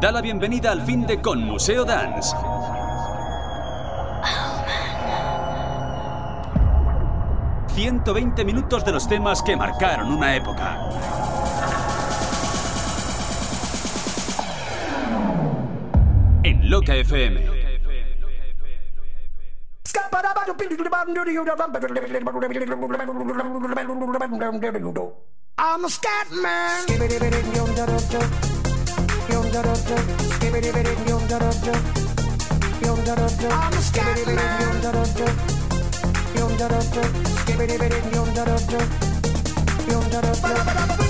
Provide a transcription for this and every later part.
da la bienvenida al fin de Con Museo Dance. ...120 minutos de los temas que marcaron una época. En Loca FM. I'm. Yum da dum dum,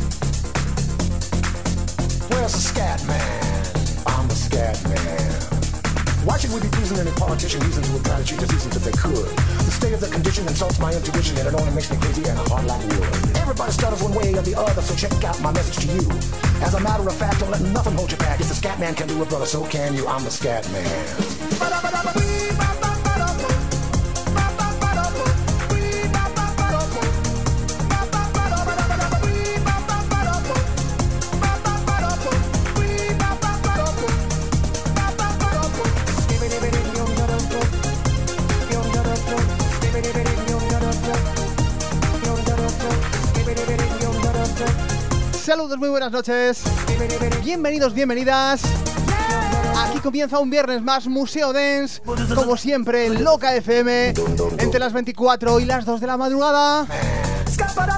We be pleasing any politician reasons who would try to cheat the seasons if they could? The state of the condition insults my intuition and it only makes me crazy and hard like wood. Everybody stutters one way or the other, so check out my message to you. As a matter of fact, don't let nothing hold you back. If the scat man can do it, brother, so can you. I'm the scat man. Muy buenas noches. Bienvenidos, bienvenidas. Aquí comienza un viernes más Museo Dance, como siempre en Loca FM, entre las 24 y las 2 de la madrugada.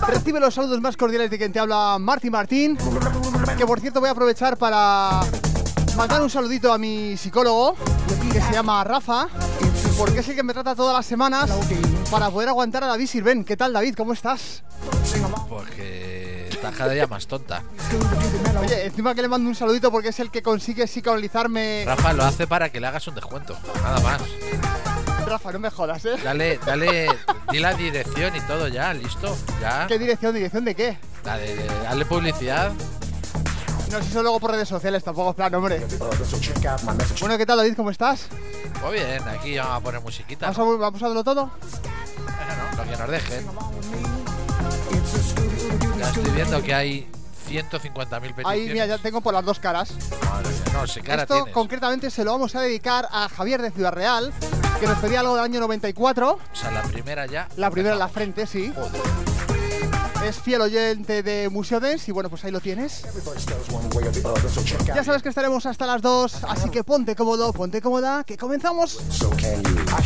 Recibe los saludos más cordiales de quien te habla, Martín Martín. Que por cierto voy a aprovechar para mandar un saludito a mi psicólogo, que se llama Rafa, porque es el que me trata todas las semanas para poder aguantar a David Sirven. ¿Qué tal, David? ¿Cómo estás? Porque está cada día más tonta. Oye, encima que le mando un saludito porque es el que consigue psicoanalizarme. Rafa lo hace para que le hagas un descuento, nada más. Rafa, no me jodas, ¿eh? Dale, dale, di la dirección y todo ya, listo, ya. ¿Qué dirección? ¿Dirección de qué? Dale, dale publicidad. No sé, eso luego por redes sociales, tampoco es plan, hombre. Bueno, ¿qué tal, David? ¿Cómo estás? Muy bien, aquí vamos a poner musiquita. ¿Vamos a, vamos a darlo todo? Bueno, lo que nos dejen. Ya estoy viendo que hay 150.000 peticiones. Ahí, mira, ya tengo por las dos caras. Madre mía, no, cara Esto tienes. concretamente se lo vamos a dedicar a Javier de Ciudad Real, que nos pedía algo del año 94. O sea, la primera ya. La primera en la frente, sí. Joder. Es fiel oyente de Museo Dance y bueno, pues ahí lo tienes. Everybody stutters one way or the other, so check out. Ya sabes que estaremos hasta las 2, así que ponte cómodo, ponte cómoda, que comenzamos. So can you. I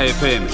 FM.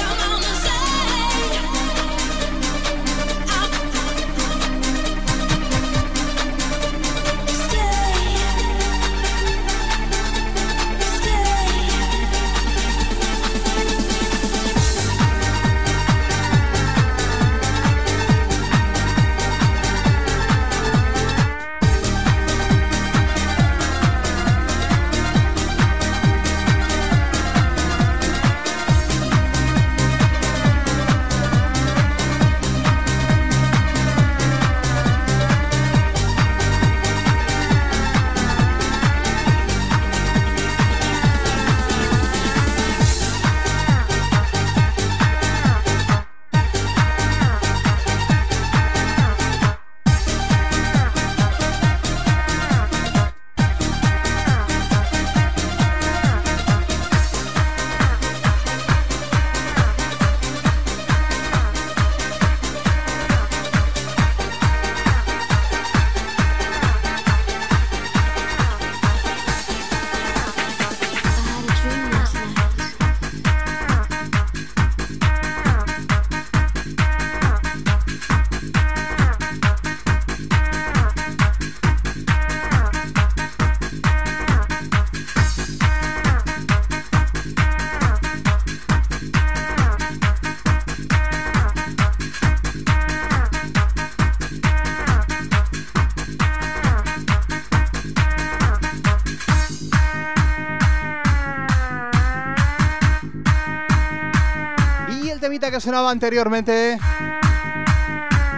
Sonaba anteriormente,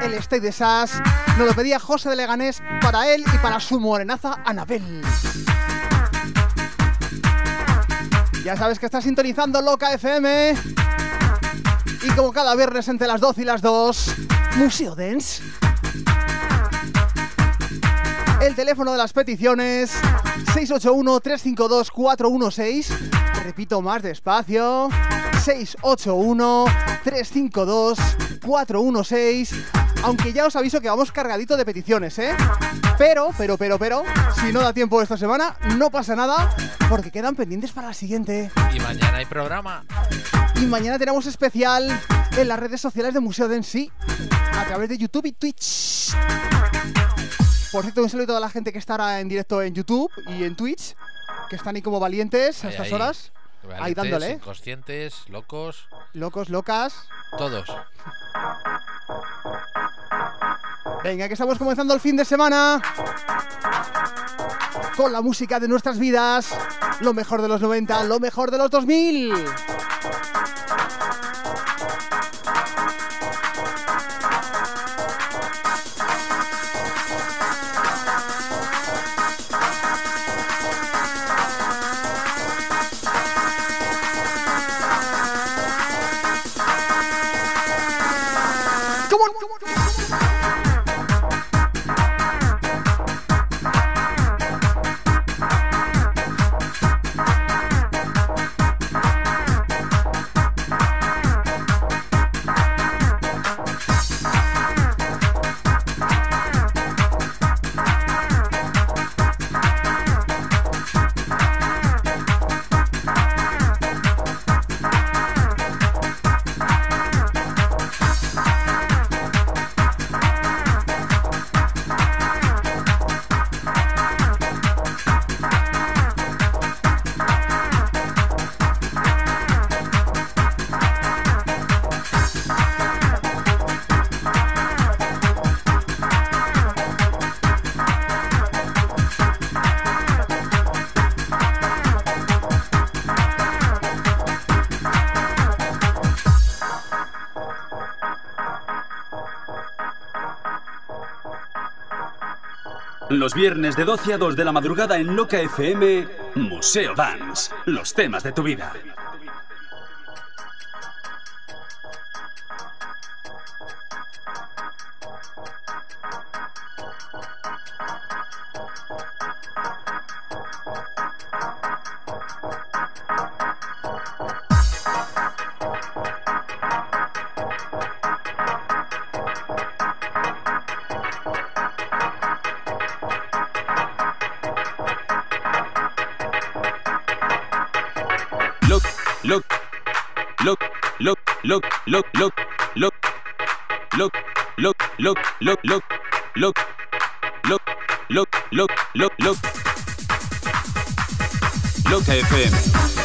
el State de Sass, nos lo pedía José de Leganés para él y para su morenaza Anabel. Ya sabes que estás sintonizando Loca FM. Y como cada viernes entre las 12 y las 2, Museo Dance. El teléfono de las peticiones 681-352-416. Repito más despacio. 681-352-416. Aunque ya os aviso que vamos cargadito de peticiones, ¿eh? Pero, pero, pero, pero, si no da tiempo esta semana, no pasa nada, porque quedan pendientes para la siguiente. Y mañana hay programa. Y mañana tenemos especial en las redes sociales de Museo de en sí, a través de YouTube y Twitch. Por cierto, un saludo a toda la gente que estará en directo en YouTube y en Twitch, que están ahí como valientes a estas horas. Ahí dándole. Inconscientes, locos. Locos, locas. Todos. Venga, que estamos comenzando el fin de semana. Con la música de nuestras vidas. Lo mejor de los 90, lo mejor de los 2000. one. Los viernes de 12 a 2 de la madrugada en Loca FM, Museo Dance, los temas de tu vida. Look, look, look, look, look, look, look, look, look, look, look, look, look, look, look, look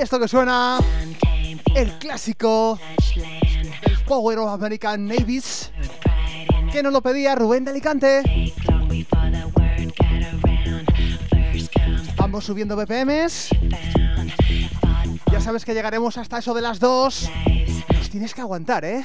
Esto que suena, el clásico Power of American Navies, que nos lo pedía Rubén de Alicante. Vamos subiendo BPMs. Ya sabes que llegaremos hasta eso de las dos. Tienes que aguantar, ¿eh?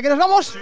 Venga, que nos vamos.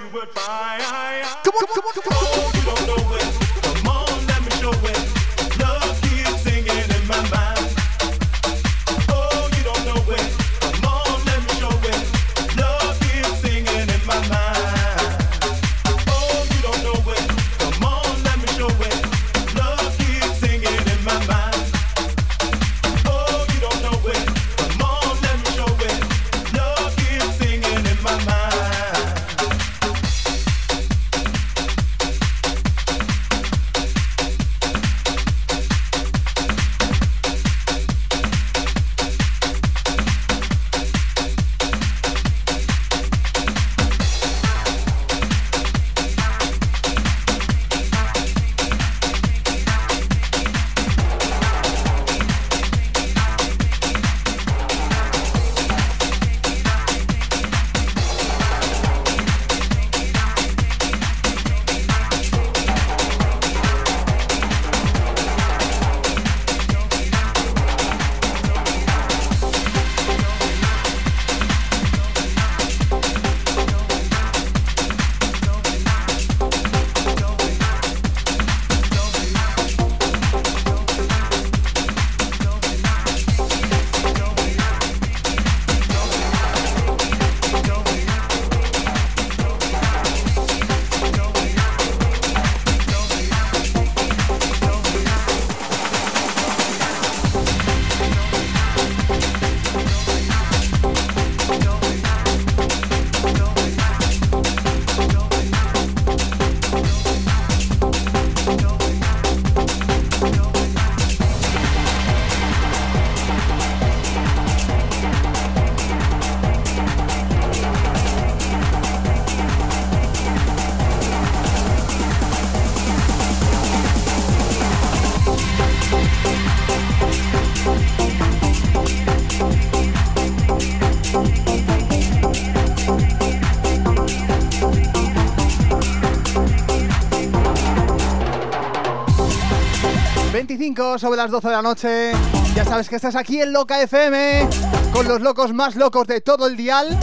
25 sobre las 12 de la noche. Ya sabes que estás aquí en Loca FM con los locos más locos de todo el dial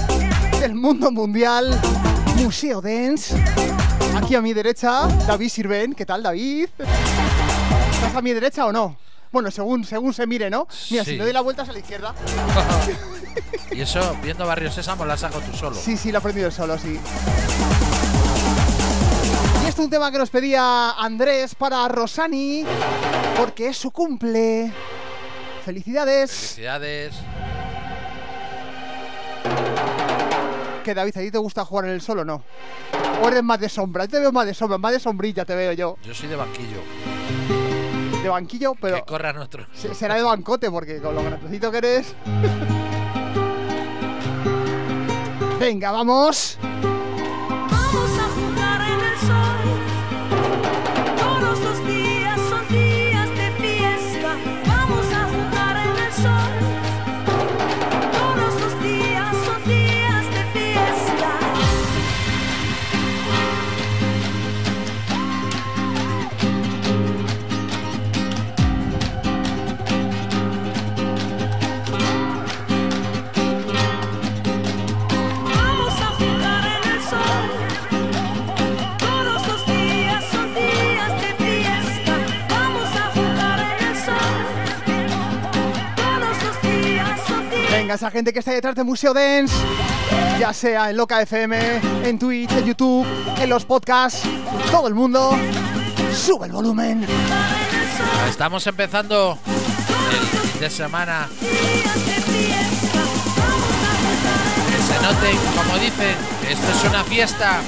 del mundo mundial. Museo Dance. Aquí a mi derecha, David Sirven. ¿Qué tal, David? ¿Estás a mi derecha o no? Bueno, según, según se mire, ¿no? Mira, Sí. si le doy la vuelta es a la izquierda. Y eso, viendo Barrio Sésamo, la saco tú solo. Sí, sí, lo he aprendido solo, sí. Y este es un tema que nos pedía Andrés para Rosani, porque es su cumple. Felicidades. Felicidades. Que David, ¿a ti te gusta jugar en el solo o no? ¿O eres más de sombra? Yo te veo más de sombra, más de sombrilla te veo yo. Yo soy de banquillo. De banquillo, pero Que corra nuestro. se- será de bancote, porque con lo grandecito que eres... Venga. Vamos esa gente que está detrás de Museo Dance, ya sea en Loca FM, en Twitch, en YouTube, en los podcasts, todo el mundo, sube el volumen. Estamos empezando el fin de semana. Que se note, como dicen, esto es una fiesta.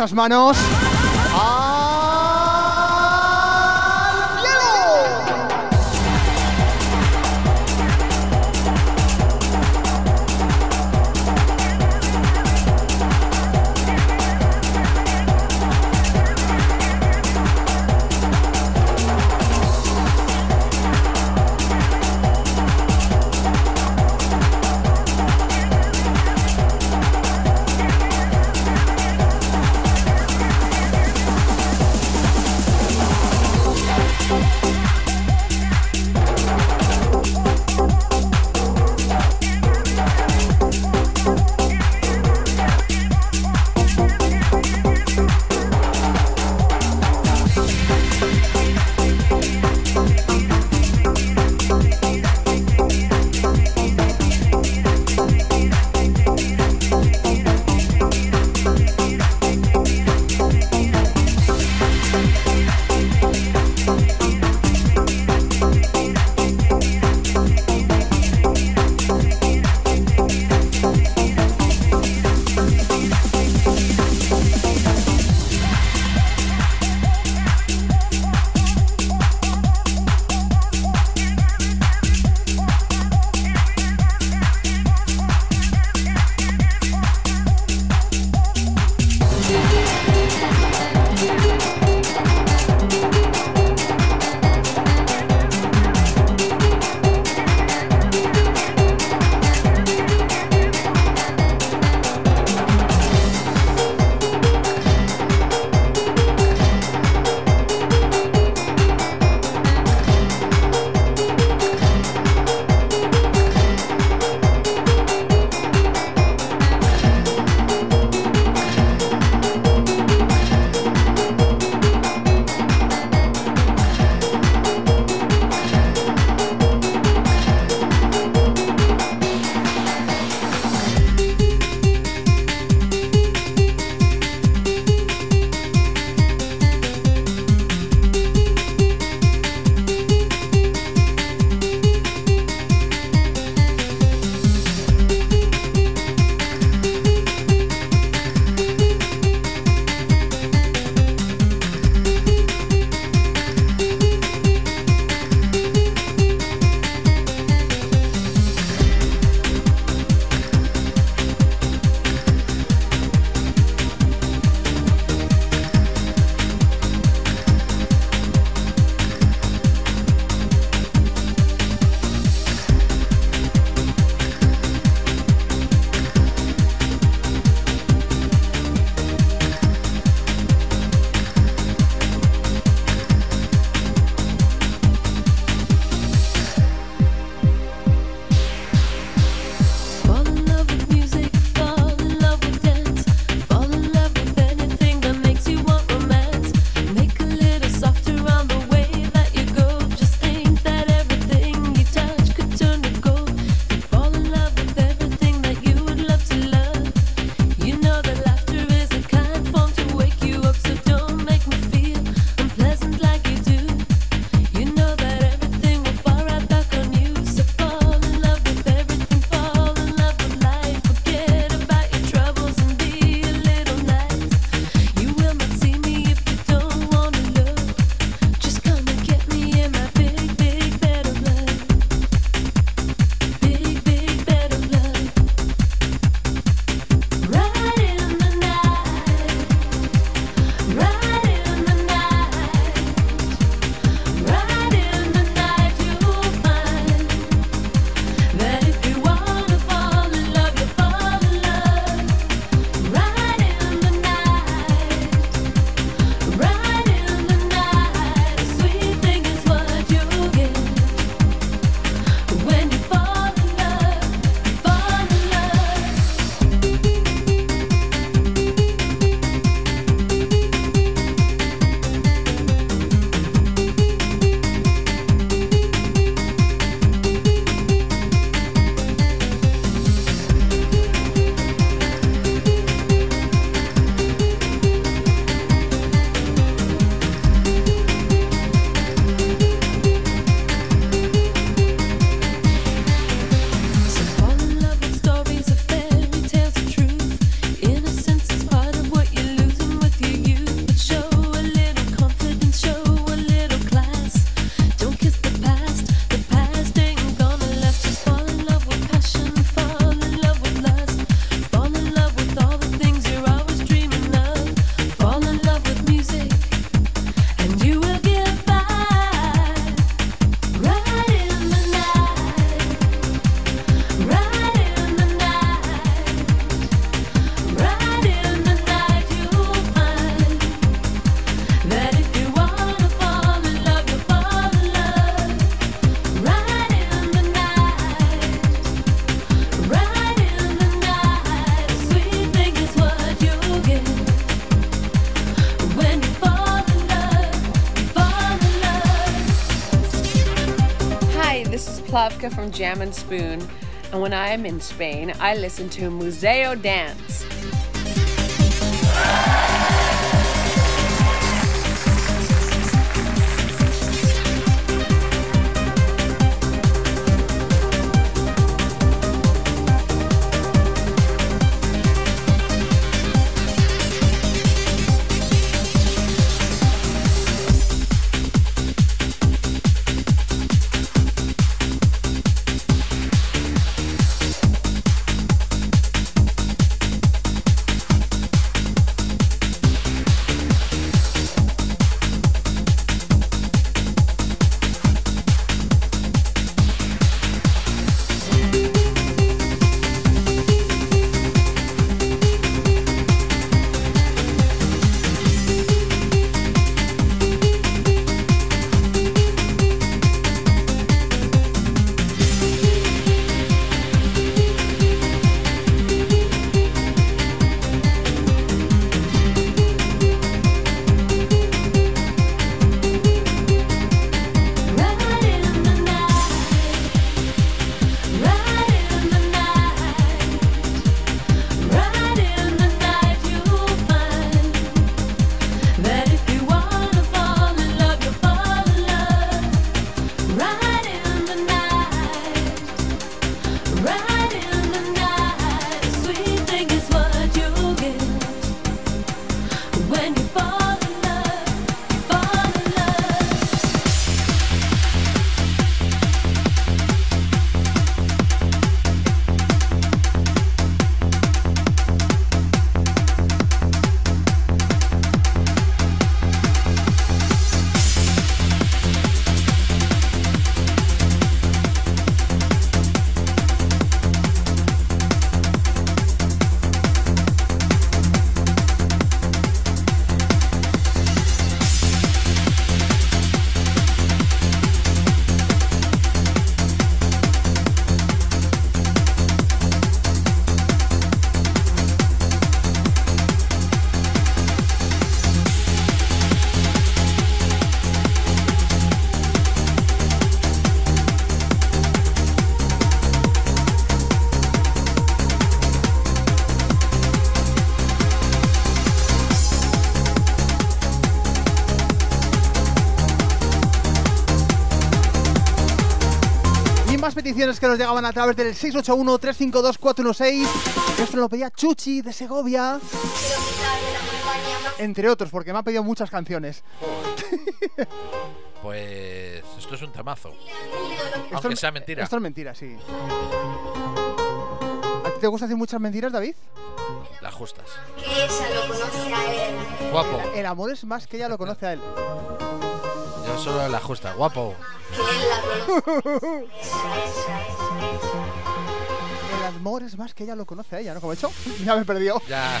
Esas manos. From Jam and Spoon, and when I am in Spain, I listen to Museo Dance. Peticiones que nos llegaban a través del 681-352-416. Esto lo pedía Chuchi de Segovia. Entre otros, porque me ha pedido muchas canciones. Pues esto es un temazo. Esto Aunque es- sea mentira. Esto es mentira, sí. ¿A ti te gusta decir muchas mentiras, David? Las justas. que ella lo conoce a él. Guapo. El amor es más que ella lo conoce a él. Solo las justas. Guapo. La. El amor es más que ella lo conoce a ella, ¿no? Como he hecho, ya me perdió. Ya.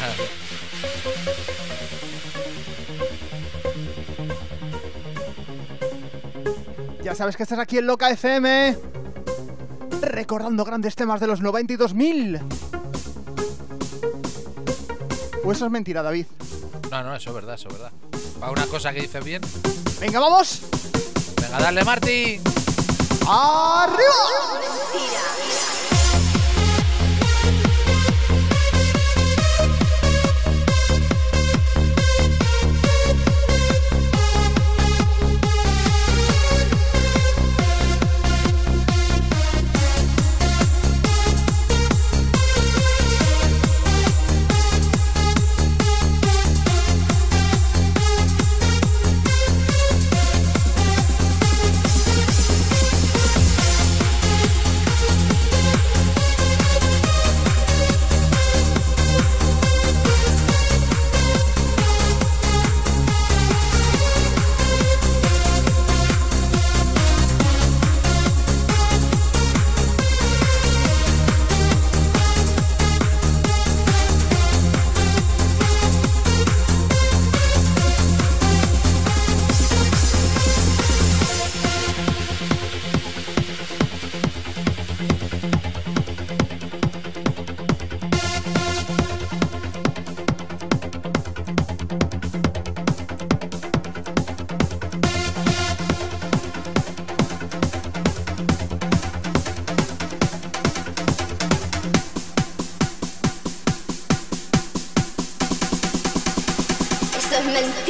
Ya sabes que estás aquí en Loca FM. Recordando grandes temas de los 92.000. ¿O eso es mentira, David? No, no, eso es verdad, eso es verdad. Va una cosa que dices bien. Venga, vamos. Venga, dale, Marty. ¡Arriba!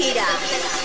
Mentira.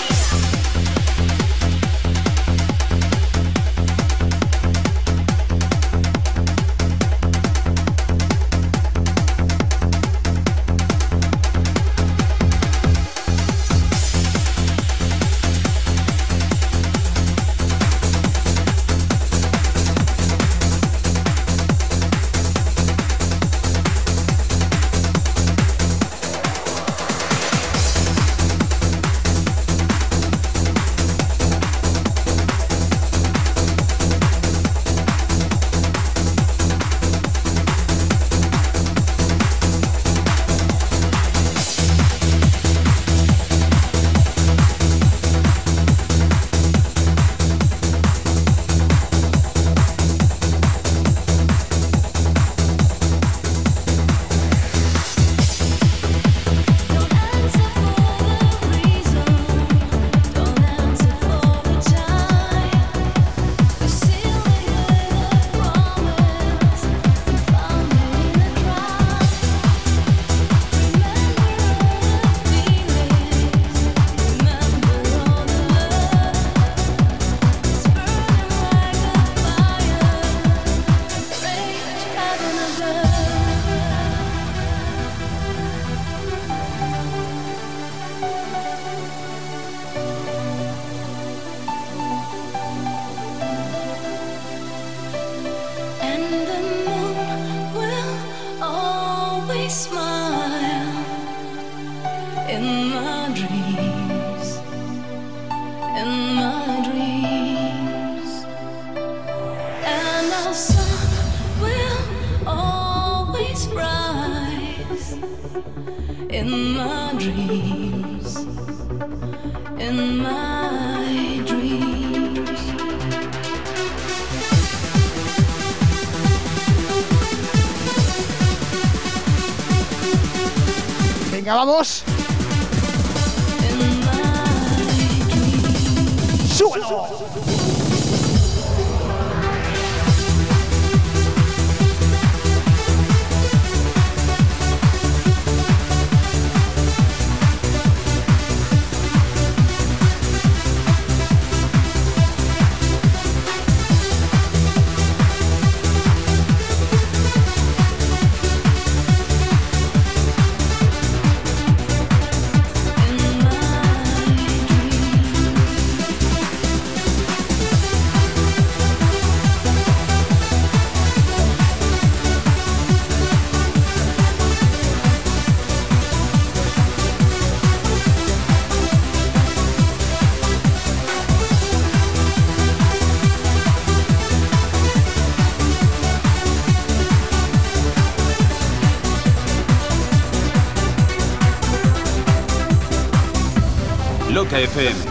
Loca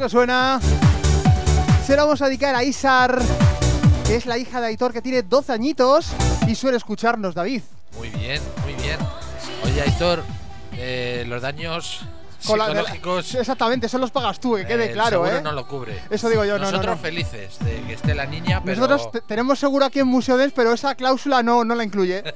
que suena se lo vamos a dedicar a Isar, que es la hija de Aitor que tiene 12 añitos y suele escucharnos, David. Muy bien, muy bien. Oye, Aitor, eh, los daños Con la- psicológicos. Exactamente, eso los pagas tú, que quede el claro, seguro ¿eh? no lo cubre. Eso digo yo, no, no, Nosotros no. felices de que esté la niña, pero Nosotros te- tenemos seguro aquí en Museo Dance, pero esa cláusula no, no la incluye.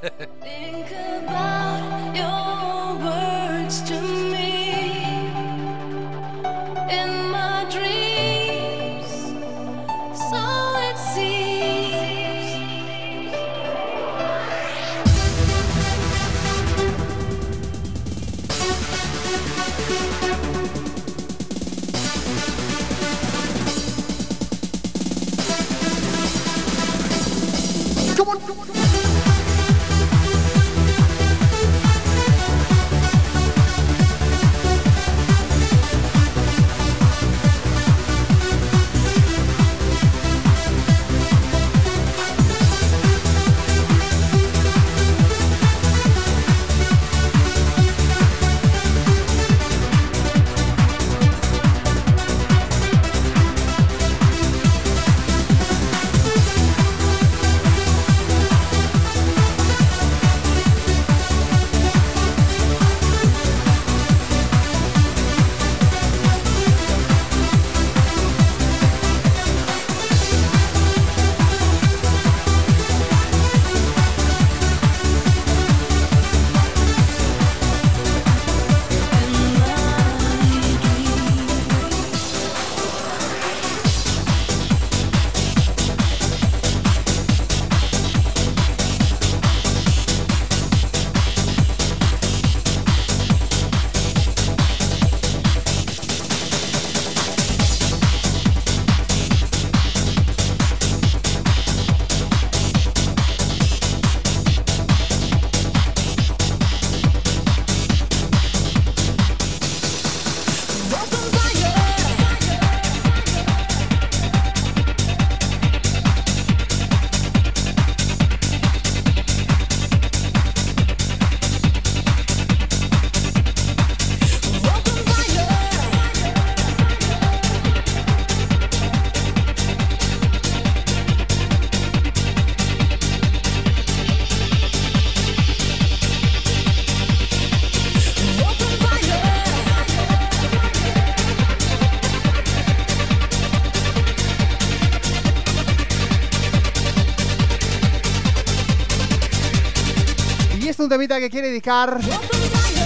temita que quiere dedicar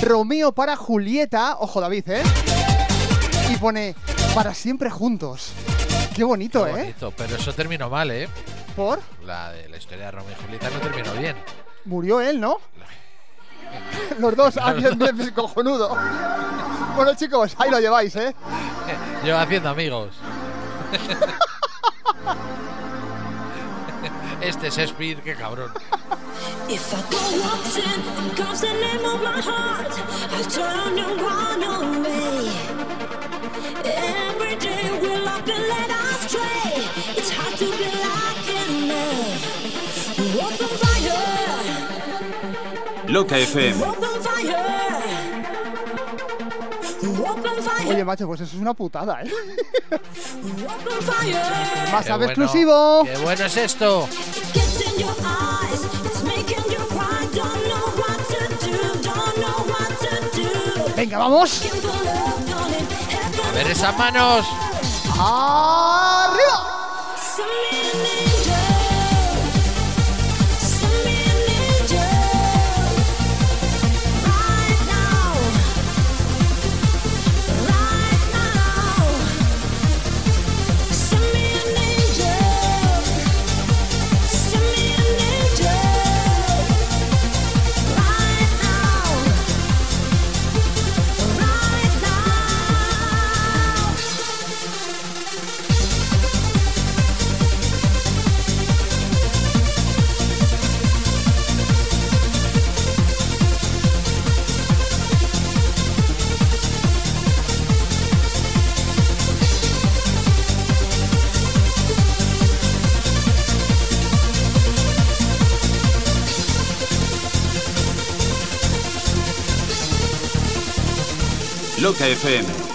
Romeo para Julieta. Ojo, David, ¿eh? Y pone para siempre juntos. Qué bonito, Qué ¿eh? bonito, pero eso terminó mal, ¿eh? Por La de la historia de Romeo y Julieta no terminó bien. murió él, ¿no? Los dos, ah, bien, cojonudo. Bueno, chicos, ahí lo lleváis, ¿eh? Yo haciendo amigos. Este es Shakespeare, qué cabrón. If I go waltzing and calls the name of my heart, I'll turn and run away. Every day and. It's hard to be like. Open fire, Loca FM. open fire. Open fire, Oye, macho, pues eso es una putada, ¿eh? Más bueno, exclusivo. Qué bueno es esto. It gets in your eyes, Venga, vamos. A ver esas manos. ¡Arriba! Loca FM.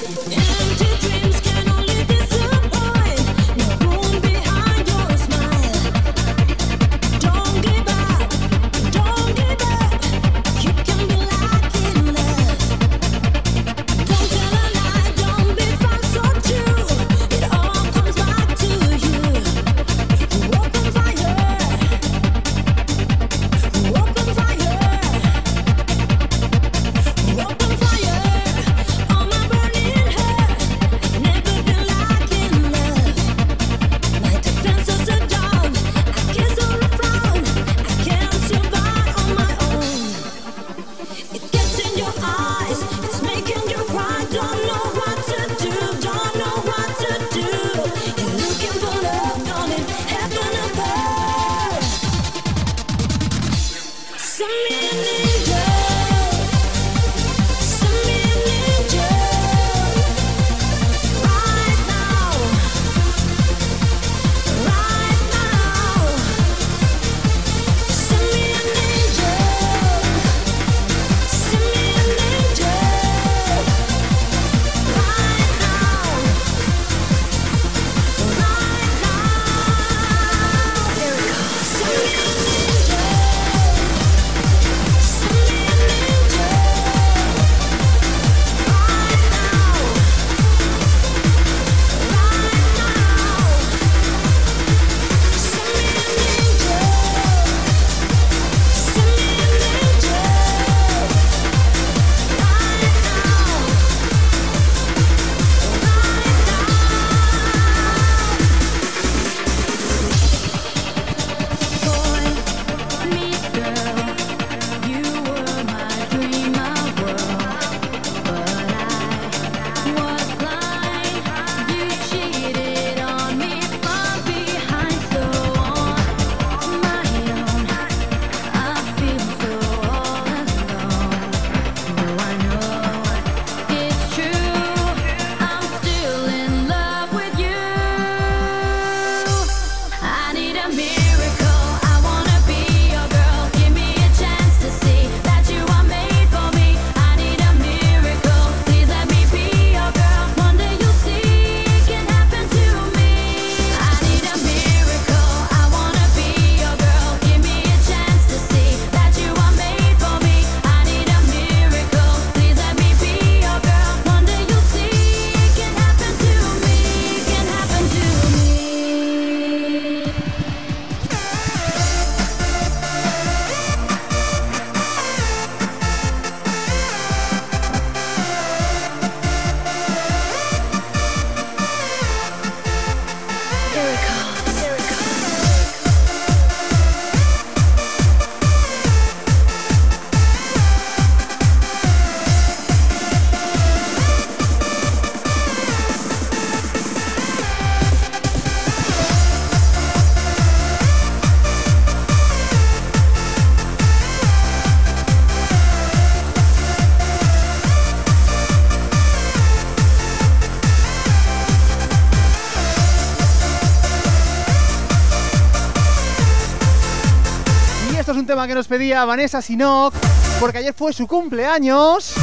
Tema que nos pedía Vanessa Sinok, porque ayer fue su cumpleaños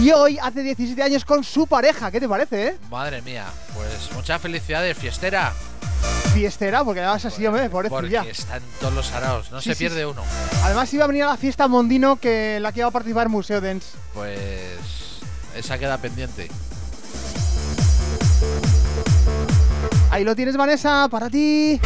y hoy hace 17 años con su pareja. ¿Qué te parece, eh? Madre mía, pues mucha felicidad de fiestera. Fiestera, porque además así, hombre, Porque pobrecilla. están todos los araos, no Sí, se sí, pierde sí. uno. Además iba a venir a la fiesta Mondino que en la que iba a participar Museo Dance. Pues esa queda pendiente. Ahí lo tienes, Vanessa, para ti.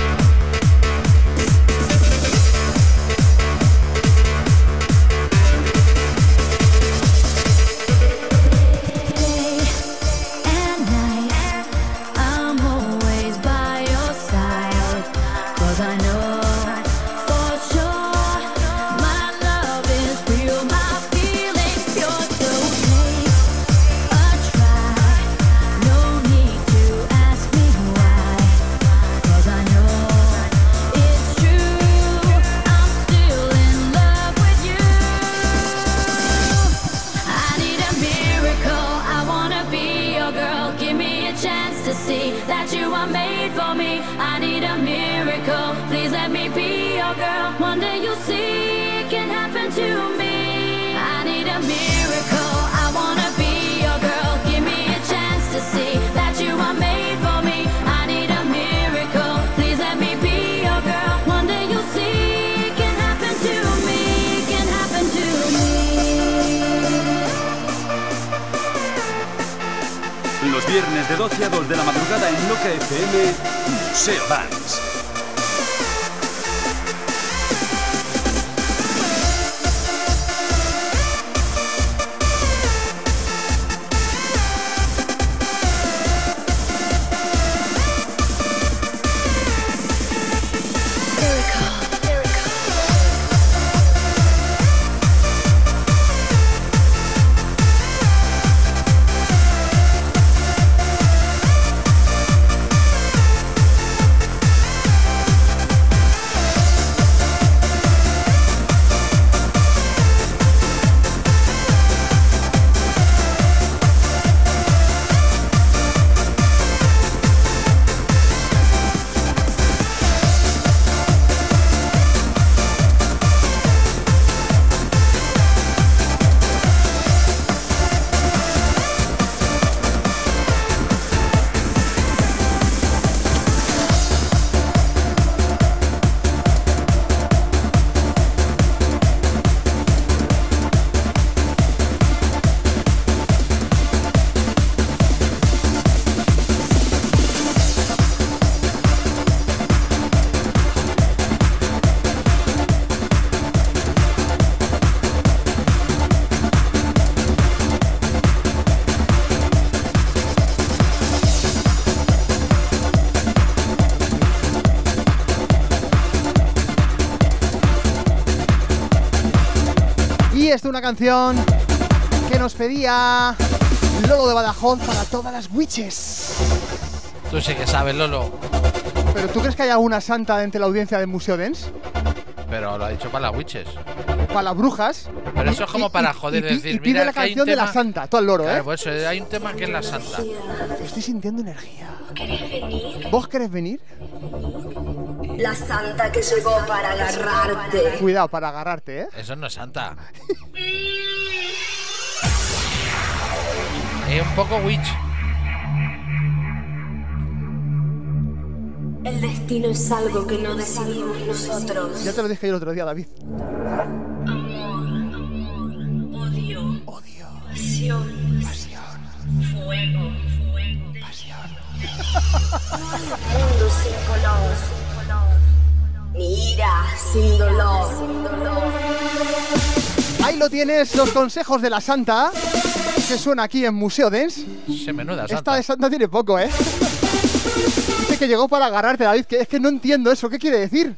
12 a 2 de la madrugada en Loca FM, Museo Dance. Una canción que nos pedía Lolo de Badajoz para todas las witches. Tú sí que sabes, Lolo. ¿Pero tú crees que hay alguna santa entre la audiencia del Museo Dance? Pero lo ha dicho para las witches. Para las brujas. Pero eso es como para Y- joder, y decir, y pide mira, la que canción de la santa, todo el loro, Claro, ¿eh? pues eh, hay un tema que es la santa. Estoy sintiendo energía. ¿Vos querés venir? La santa que llegó para agarrarte. Cuidado, para agarrarte, ¿eh? Eso no es santa. Es un poco witch. El destino es algo que no decidimos nosotros. Ya te lo dije yo el otro día, David. Odio, Odio, pasión, pasión, fuego, fuego. pasión. Mundo sin color. Mi ira sin dolor. Sin dolor. Ahí lo tienes, los consejos de la santa que suena aquí en Museo Dance. Se menuda Esta santa. de santa tiene poco, ¿eh? Dice que llegó para agarrarte, David, que es que no entiendo eso. ¿Qué quiere decir?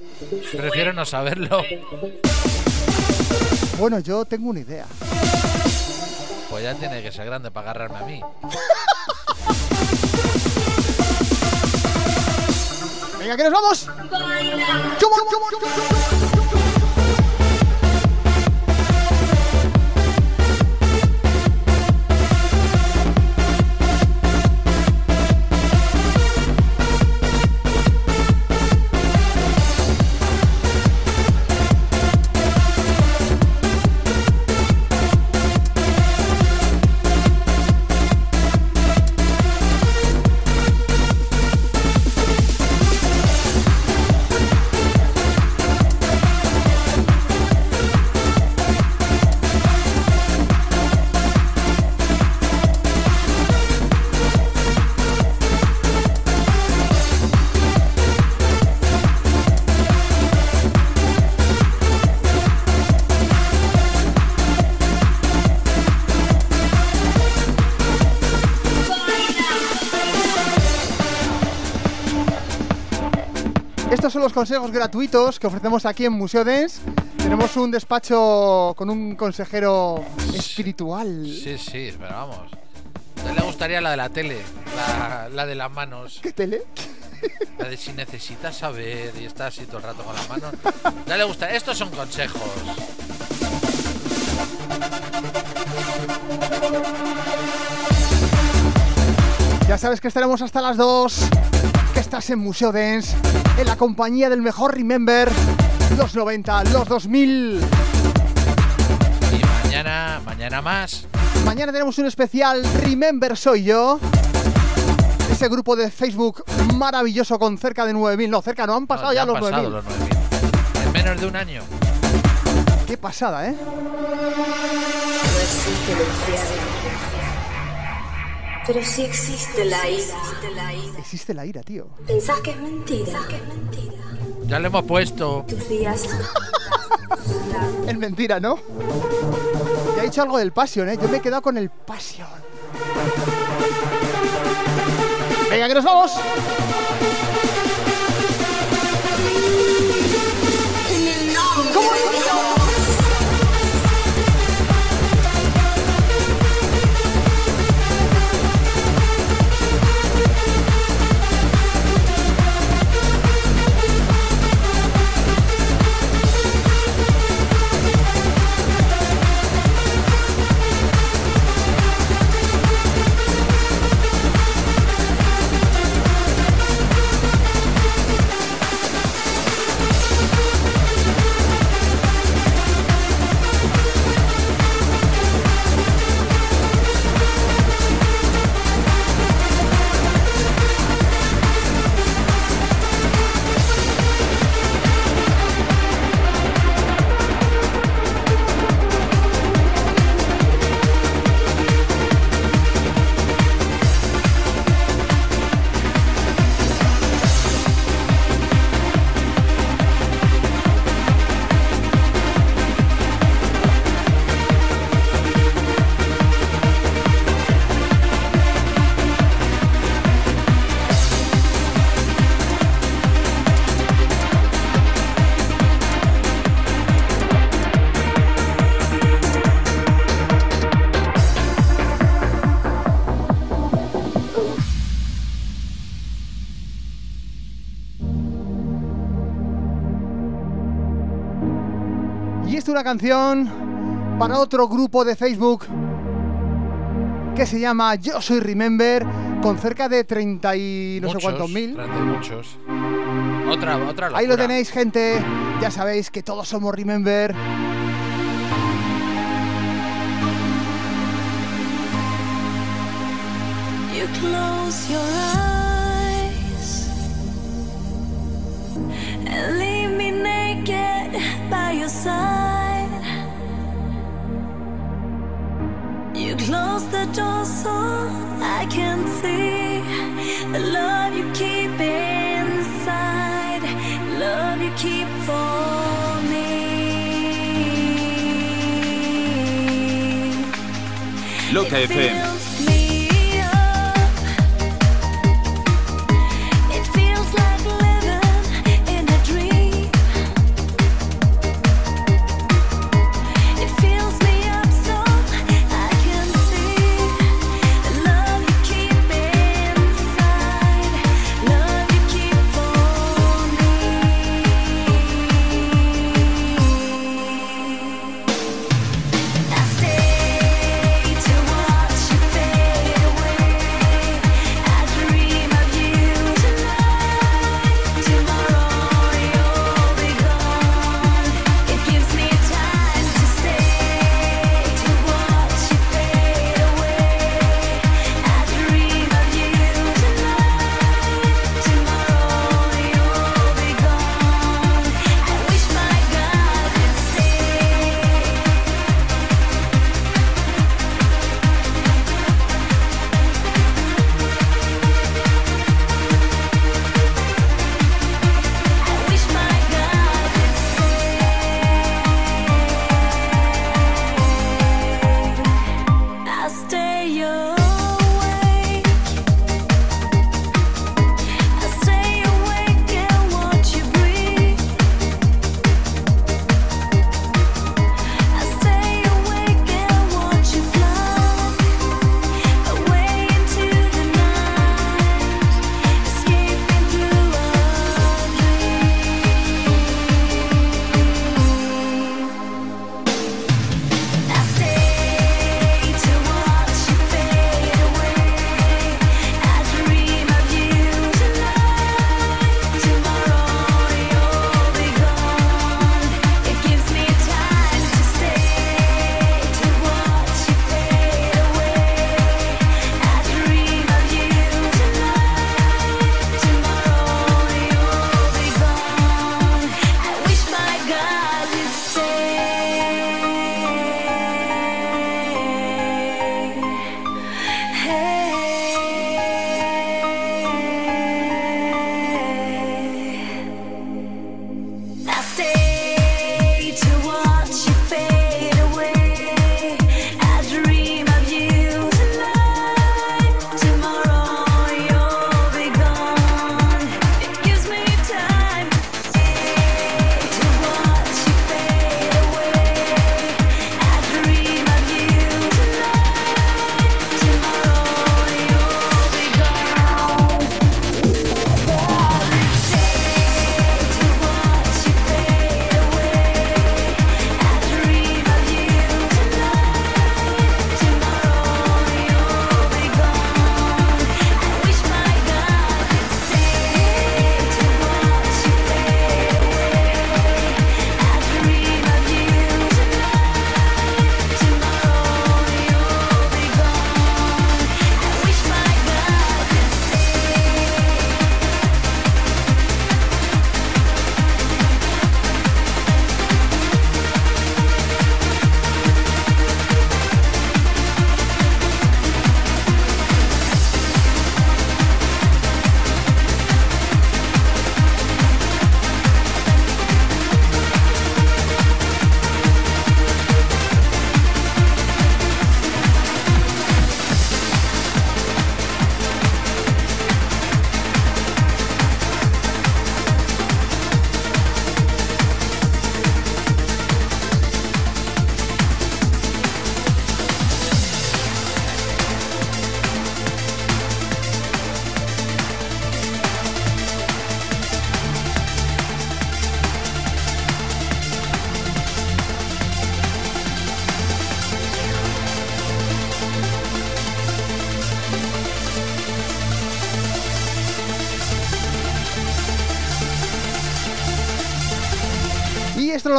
Prefiero no saberlo. Bueno, yo tengo una idea. Pues ya tiene que ser grande para agarrarme a mí. Venga, que nos vamos. Son los consejos gratuitos que ofrecemos aquí en Museo Dance. Tenemos un despacho con un consejero espiritual. Sí, sí, pero vamos. Le gustaría la de la tele, la, la de las manos. ¿Qué tele? La de si necesitas saber y estás así todo el rato con las manos. Ya le gusta. Estos son consejos. Ya sabes que estaremos hasta las 2. Estás en Museo Dance. En la compañía del mejor Remember. Los 90, los 2000. Y mañana, mañana más. Mañana tenemos un especial Remember Soy Yo. Ese grupo de Facebook maravilloso con cerca de 9.000. No, cerca no, han pasado No, ya, han los pasado 9.000. los 9.000. En menos de un año. Qué pasada, ¿eh? Pero sí existe la ira. Existe la ira, tío. ¿Pensás que es mentira? Ya le hemos puesto. Tus días Es mentira, ¿no? Ya he dicho algo del Passion, ¿eh? Yo me he quedado con el Passion. Venga, que nos vamos. Una canción para otro grupo de Facebook que se llama Yo Soy Remember, con cerca de 30 y no sé cuántos mil. treinta y muchos. Otra, otra Ahí lo tenéis, gente. Ya sabéis que todos somos Remember. You close your eyes close the door so I can see the love you keep inside, love you keep for me. Loca It FM.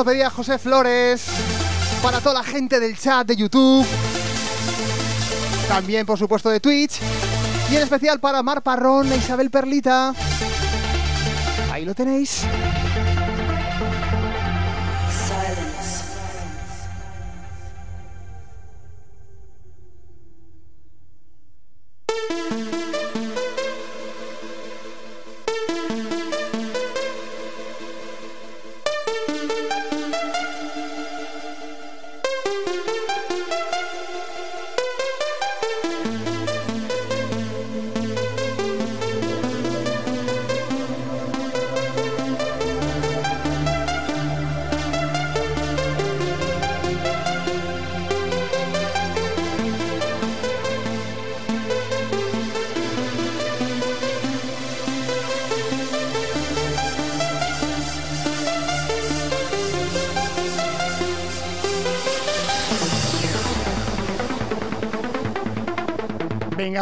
Pedía José Flores. Para toda la gente del chat de YouTube. También, por supuesto, de Twitch. Y en especial para Mar Parrón e Isabel Perlita. Ahí lo tenéis.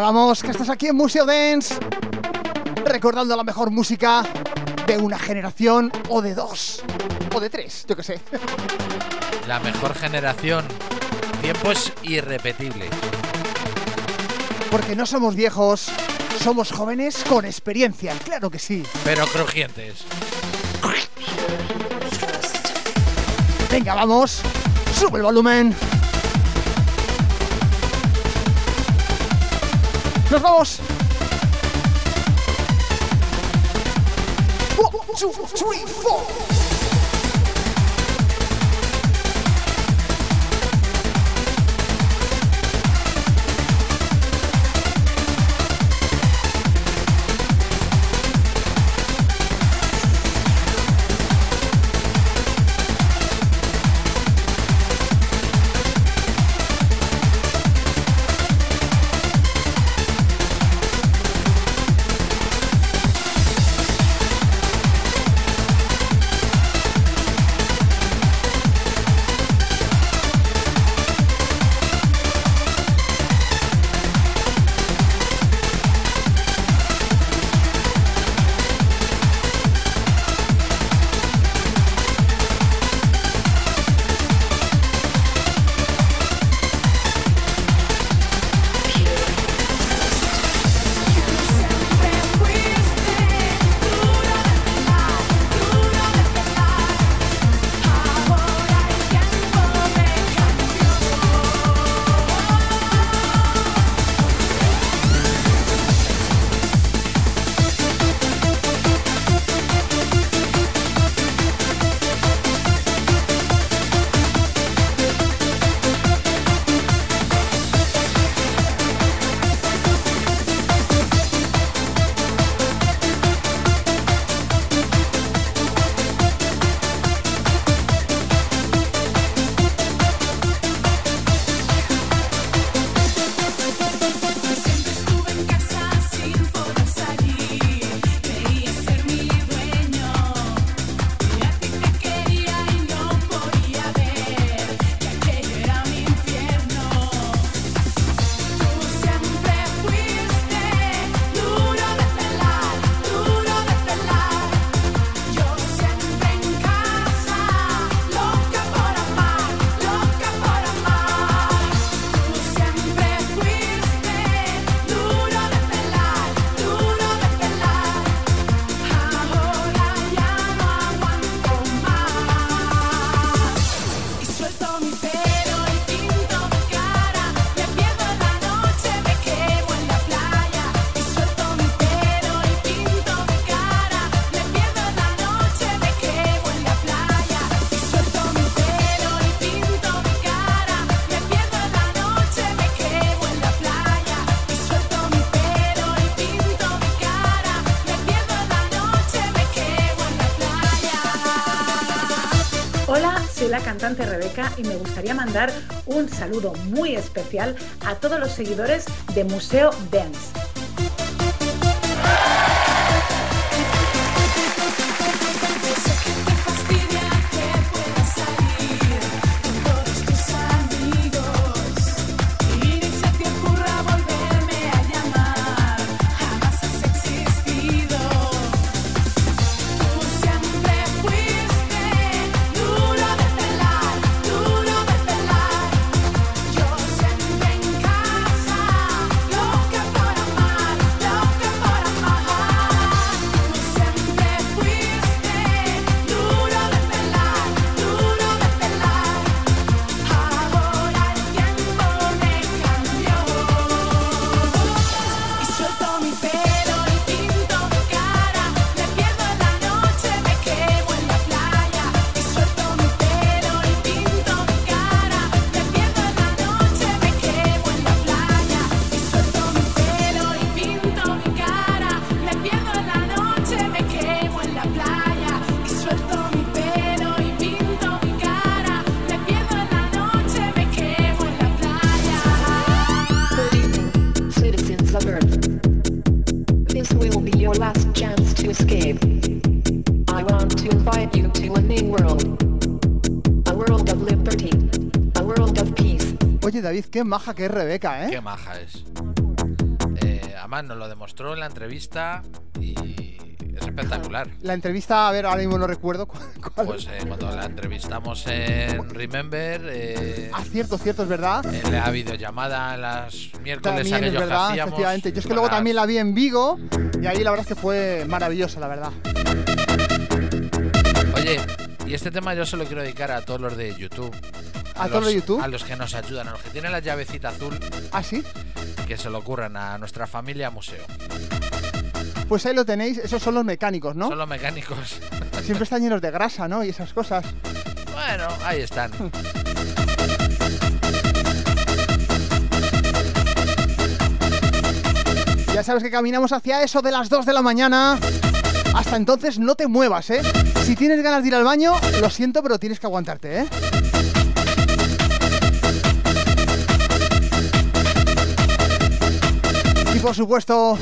Vamos, que estás aquí en Museo Dance. Recordando la mejor música de una generación o de dos. O de tres, yo que sé. La mejor generación. Tiempos irrepetibles. Porque no somos viejos, somos jóvenes con experiencia, claro que sí. Pero crujientes. Venga, vamos. Sube el volumen. Nos vamos. One, two, three, four. Y me gustaría mandar un saludo muy especial a todos los seguidores de Museo Dance. David, qué maja que es Rebeca, ¿eh? Qué maja es. Eh, además nos lo demostró en la entrevista y es espectacular. La entrevista, a ver, ahora mismo no recuerdo cu- cuál. Pues eh, cuando la entrevistamos en Remember, eh, Ah, cierto, cierto, es verdad. en la videollamada los miércoles También es que verdad, hacíamos. efectivamente. Yo es que luego las- también la vi en Vigo y ahí la verdad es que fue maravillosa, la verdad. Oye, y este tema yo se lo quiero dedicar a todos los de YouTube. ¿A todos los YouTube? A los que nos ayudan, a los que tienen la llavecita azul, ¿Ah, sí? que se lo ocurran a nuestra familia museo. Pues ahí lo tenéis, esos son los mecánicos, ¿no? Son los mecánicos. Siempre están llenos de grasa, ¿no? Y esas cosas. bueno, ahí están. Ya sabes que caminamos hacia eso de las 2 de la mañana. Hasta entonces no te muevas, ¿eh? Si tienes ganas de ir al baño, lo siento, pero tienes que aguantarte, ¿eh? Por supuesto,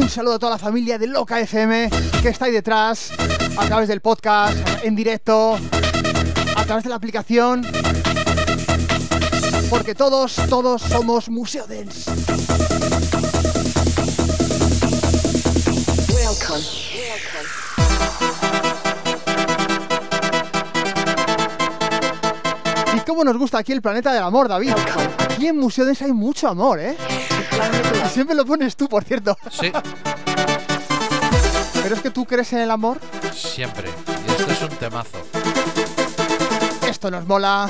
un saludo a toda la familia de Loca FM que está ahí detrás, a través del podcast, en directo, a través de la aplicación. Porque todos, todos somos Museo Dance. Welcome. Y cómo nos gusta aquí el planeta del amor, David. Aquí en Museo Dance hay mucho amor, ¿eh? Siempre lo pones tú, por cierto. Sí, Pero es que tú crees en el amor. siempre. Y esto es un temazo. Esto nos mola.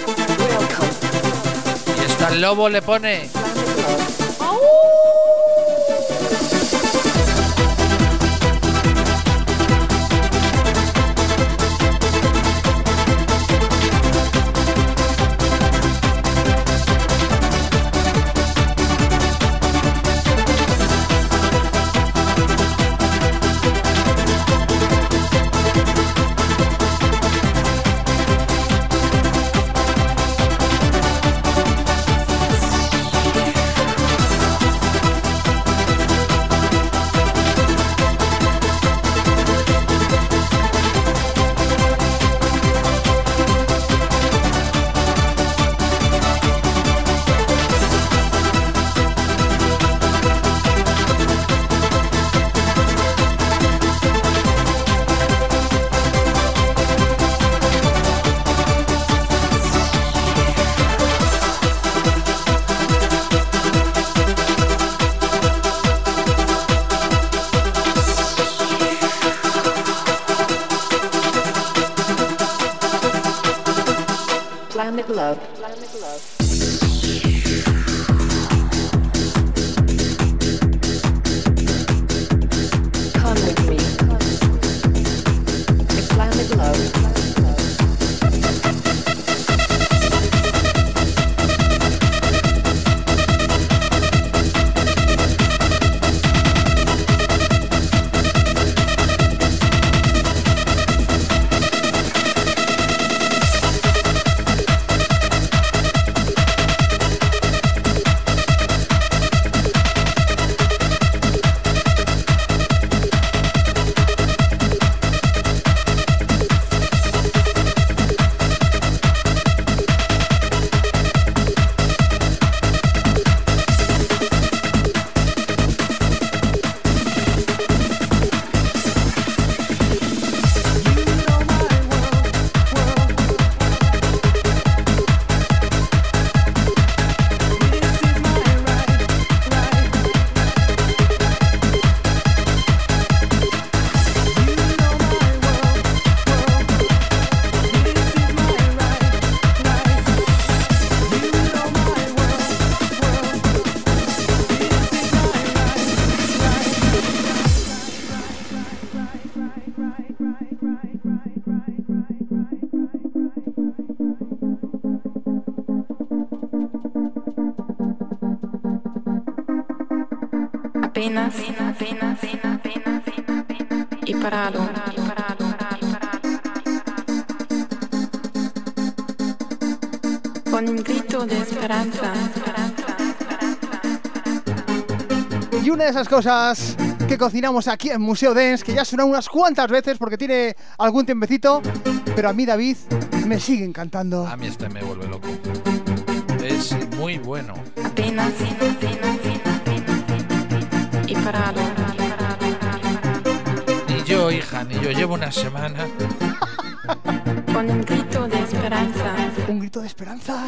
Y esto al lobo le pone. Apenas, apenas, y parado. Con un grito de esperanza. Y una de esas cosas que cocinamos aquí en Museo Dance, que ya suena unas cuantas veces porque tiene algún tiempecito, pero a mí David me sigue encantando. A mí este me vuelve loco. Es muy bueno. Apenas y parado. Ni yo, hija, ni yo. Llevo una semana. Con un grito de esperanza. Un grito de esperanza.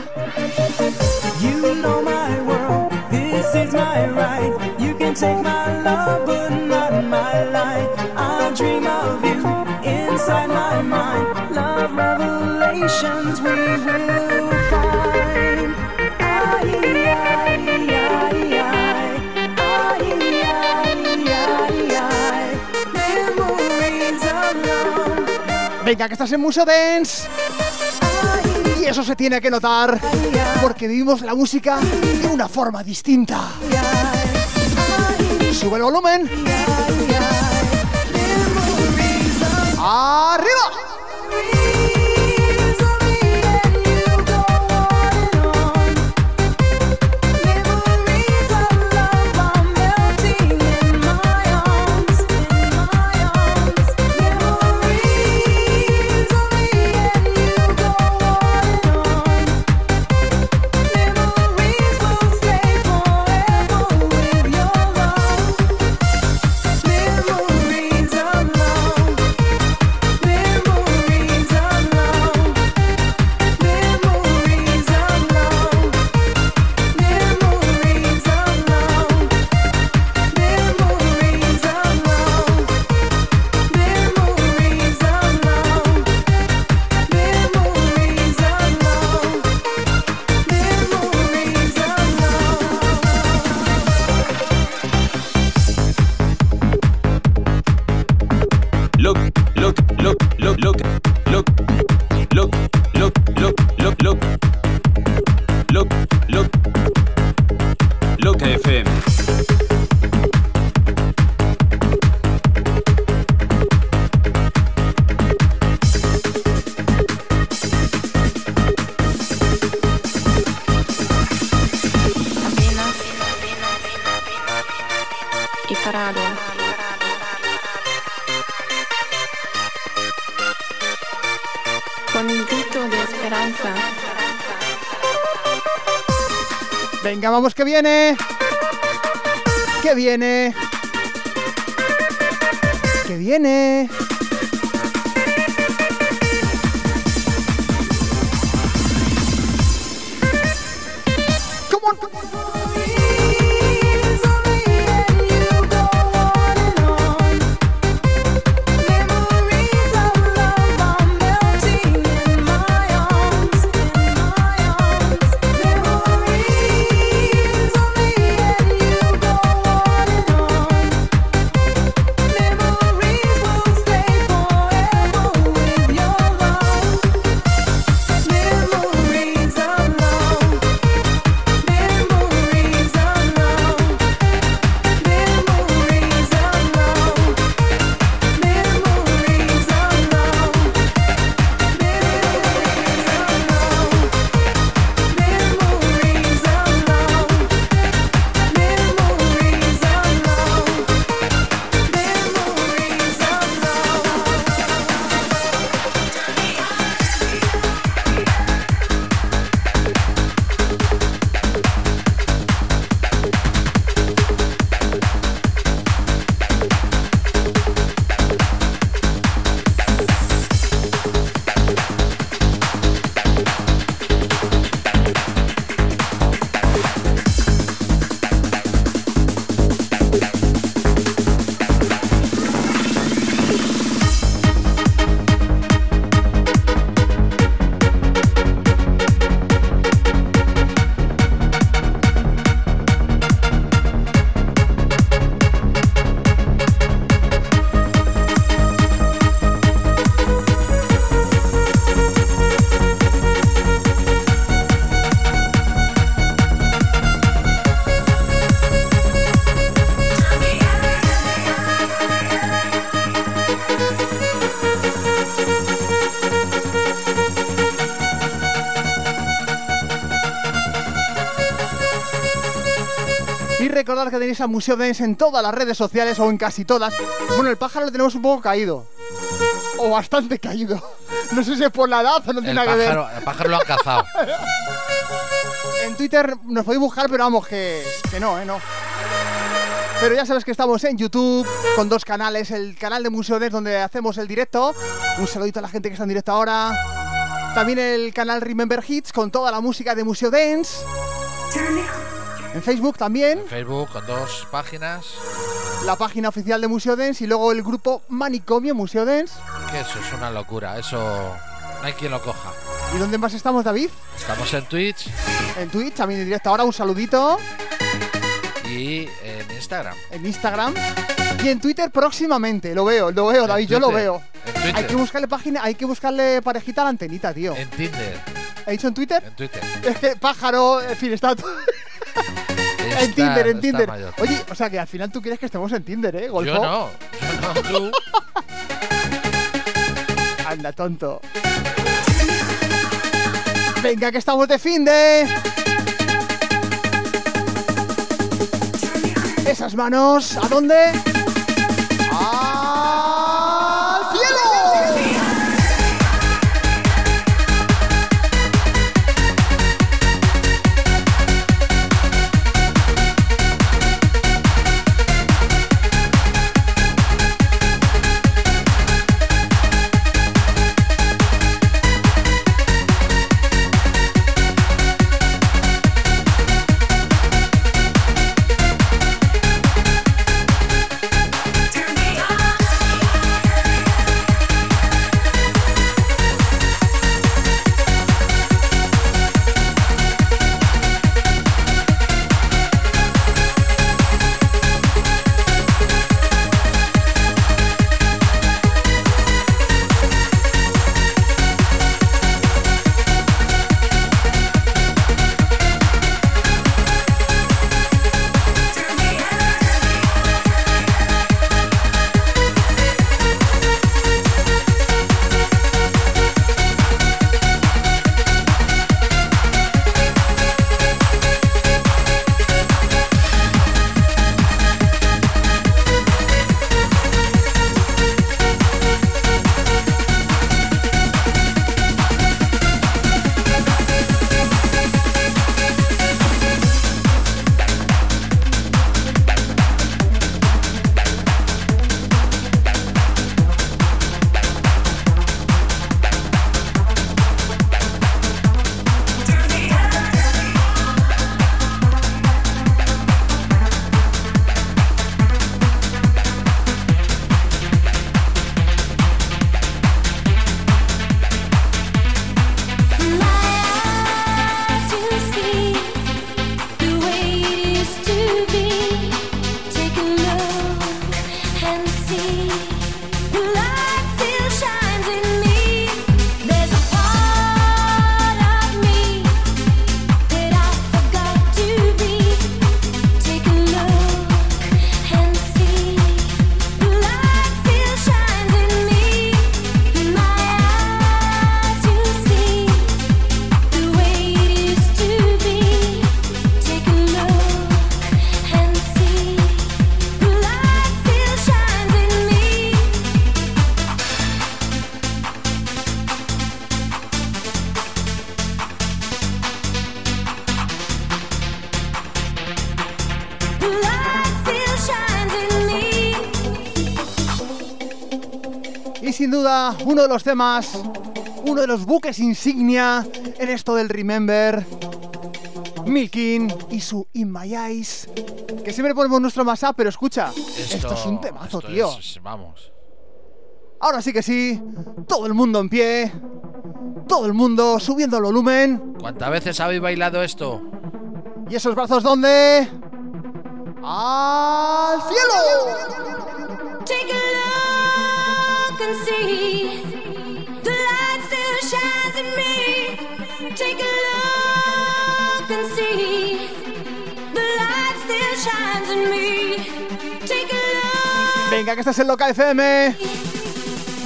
You know my world, this is my right. You can take my love, but not my life. I dream of you inside my mind. Love revelations we will Venga, que estás en Museo Dance. Y eso se tiene que notar, porque vivimos la música de una forma distinta. Sube el volumen. ¡Arriba! Vamos que viene. Que viene. Que viene. Que tenéis a Museo Dance en todas las redes sociales o en casi todas. Bueno, el pájaro lo tenemos un poco caído. O bastante caído. No sé si es por la edad o no tiene El nada que ver. pájaro, el pájaro lo han cazado. En Twitter nos podéis buscar, pero vamos, que, que no, ¿eh? No. Pero ya sabes que estamos en YouTube con dos canales. El canal de Museo Dance donde hacemos el directo. Un saludito a la gente que está en directo ahora. También el canal Remember Hits con toda la música de Museo Dance. En Facebook también. Facebook con dos páginas. La página oficial de Museo Dance y luego el grupo Manicomio Museo Dance. Que eso es una locura. Eso no hay quien lo coja. ¿Y dónde más estamos, David? Estamos en Twitch En Twitch, también en directo ahora. Un saludito. y en Instagram. en Instagram y en Twitter próximamente. Lo veo, lo veo, David, yo lo veo. Hay que buscarle página, hay que buscarle parejita a la antenita, tío. En Tinder. ¿Ha dicho en Twitter? En Twitter. Es que pájaro, en fin, está todo- en Tinder, en Tinder. mayor. Oye, o sea que al final tú quieres que estemos en Tinder, ¿eh, Golfo? Yo no. Yo no, tú. Anda, tonto. Venga, que estamos de fin de. Esas manos, ¿a dónde? ¡Al uno de los temas, uno de los buques insignia en esto del Remember, Milkin y su In My Eyes, que siempre ponemos nuestro WhatsApp, pero escucha, esto, es un temazo, tío. es- vamos. Ahora sí que sí, todo el mundo en pie, todo el mundo subiendo el volumen. ¿Cuántas veces habéis bailado esto? ¿Y esos brazos dónde? ¡Al cielo! Venga, que estás en Loca FM.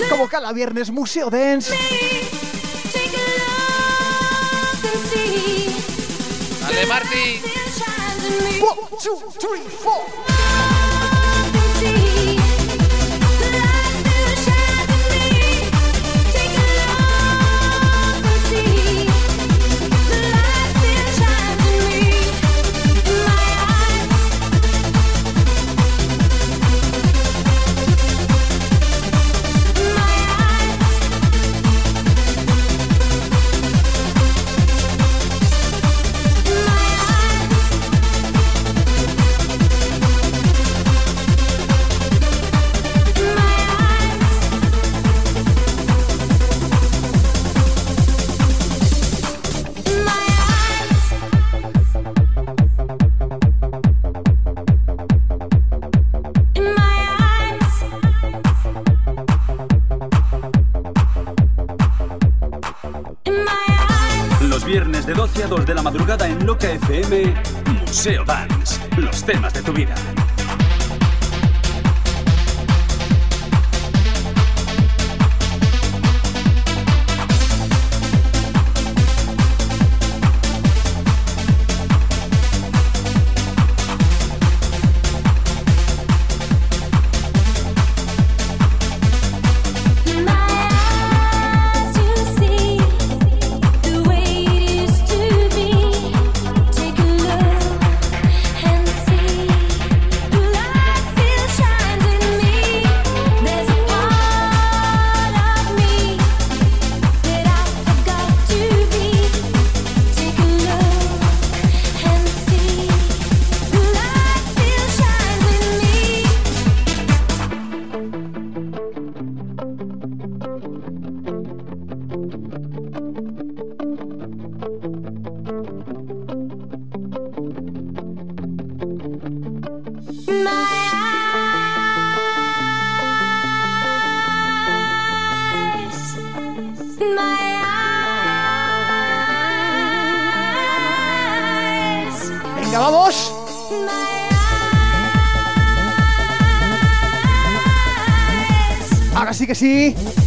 Como cada viernes, Museo Dance. Take a look and see Dale, Marty. still shines One, two, three, four. FM, Museo Dance. Los temas de tu vida. Sí que sí.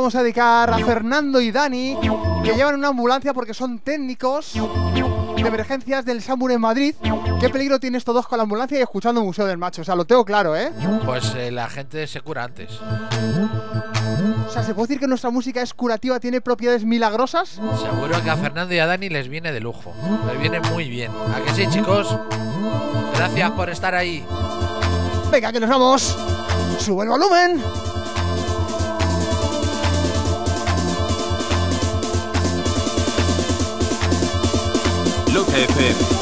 Vamos a dedicar a Fernando y Dani, que llevan una ambulancia porque son técnicos de emergencias del SAMUR en Madrid. ¿Qué peligro tiene estos dos con la ambulancia y escuchando Museo del Macho? O sea, lo tengo claro, ¿eh? Pues eh, la gente se cura antes. O sea, ¿se puede decir que nuestra música es curativa, tiene propiedades milagrosas? Seguro que a Fernando y a Dani les viene de lujo. Les viene muy bien. ¿A que sí, chicos? Gracias por estar ahí. Venga, que nos vamos. Sube el volumen. Loca FM.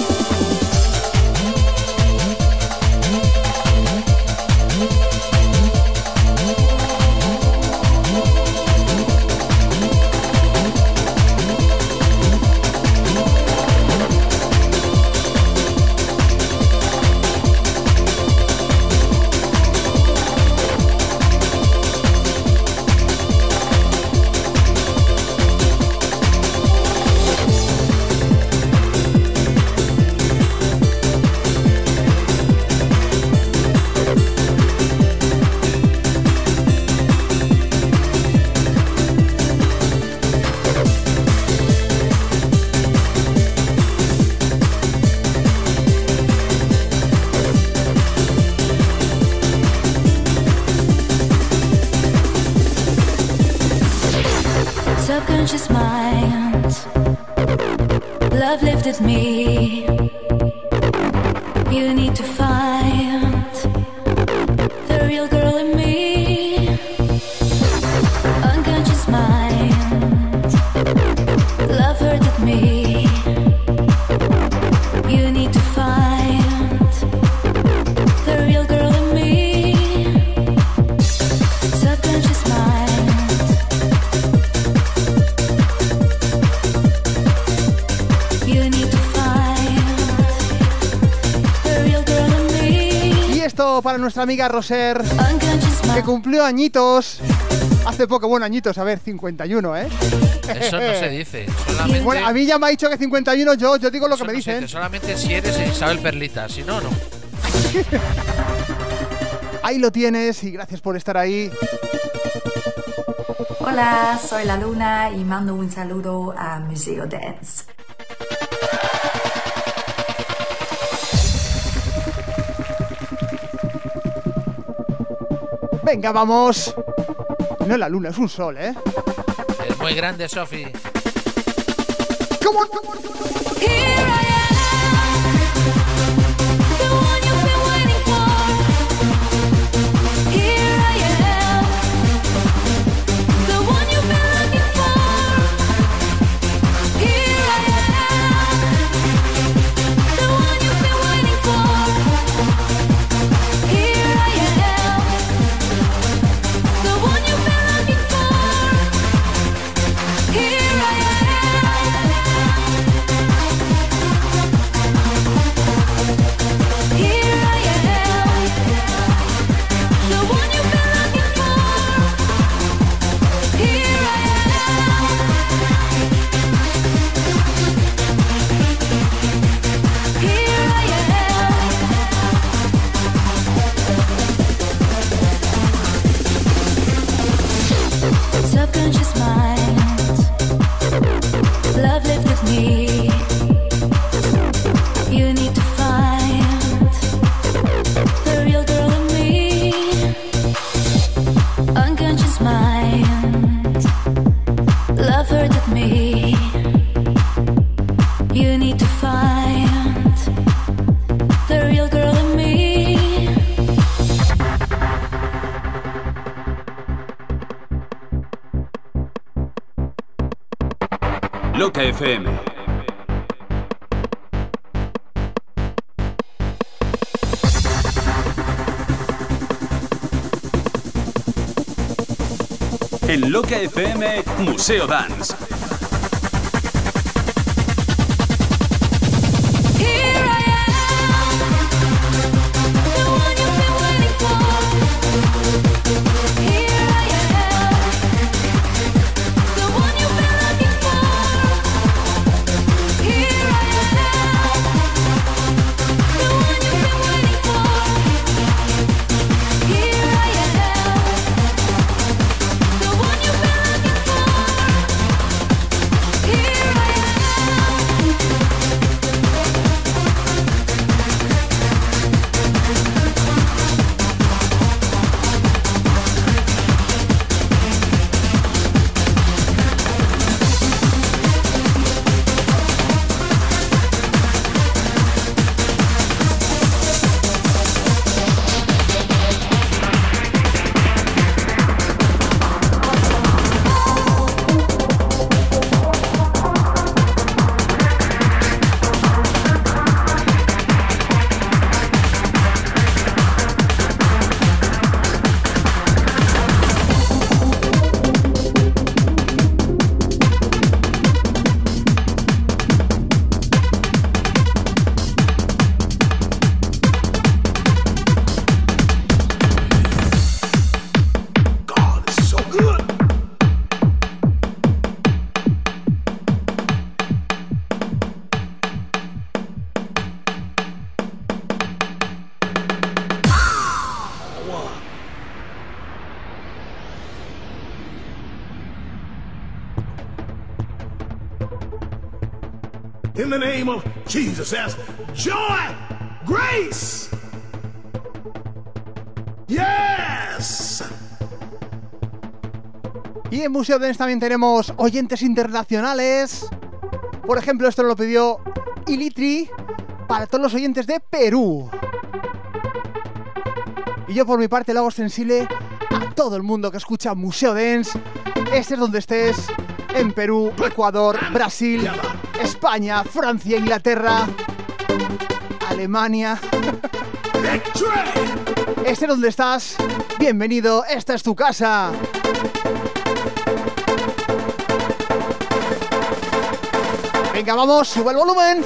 Lifted me. Nuestra amiga Roser, que cumplió añitos. Hace poco, bueno, añitos, a ver, 51, ¿eh? Eso no se dice. Solamente, Bueno, a mí ya me ha dicho que 51, yo, yo digo lo que me no dicen. dice, solamente si eres Isabel Perlita. Si no, no. Ahí lo tienes y gracias por estar ahí. Hola, soy la Luna y mando un saludo a Museo Dance. Venga, vamos. No es la luna, es un sol, ¿eh? Es muy grande. Subconscious FM, Museo Joy, grace. Yes. Y en Museo Dance también tenemos oyentes internacionales. Por ejemplo, esto lo pidió Ilitri para todos los oyentes de Perú. Y yo por mi parte lo hago sensible a todo el mundo que escucha Museo Dance. Estés donde estés, en Perú, Ecuador, Brasil, España, Francia, Inglaterra, Alemania. Estés donde estás, bienvenido, esta es tu casa. Venga, vamos, sube el volumen.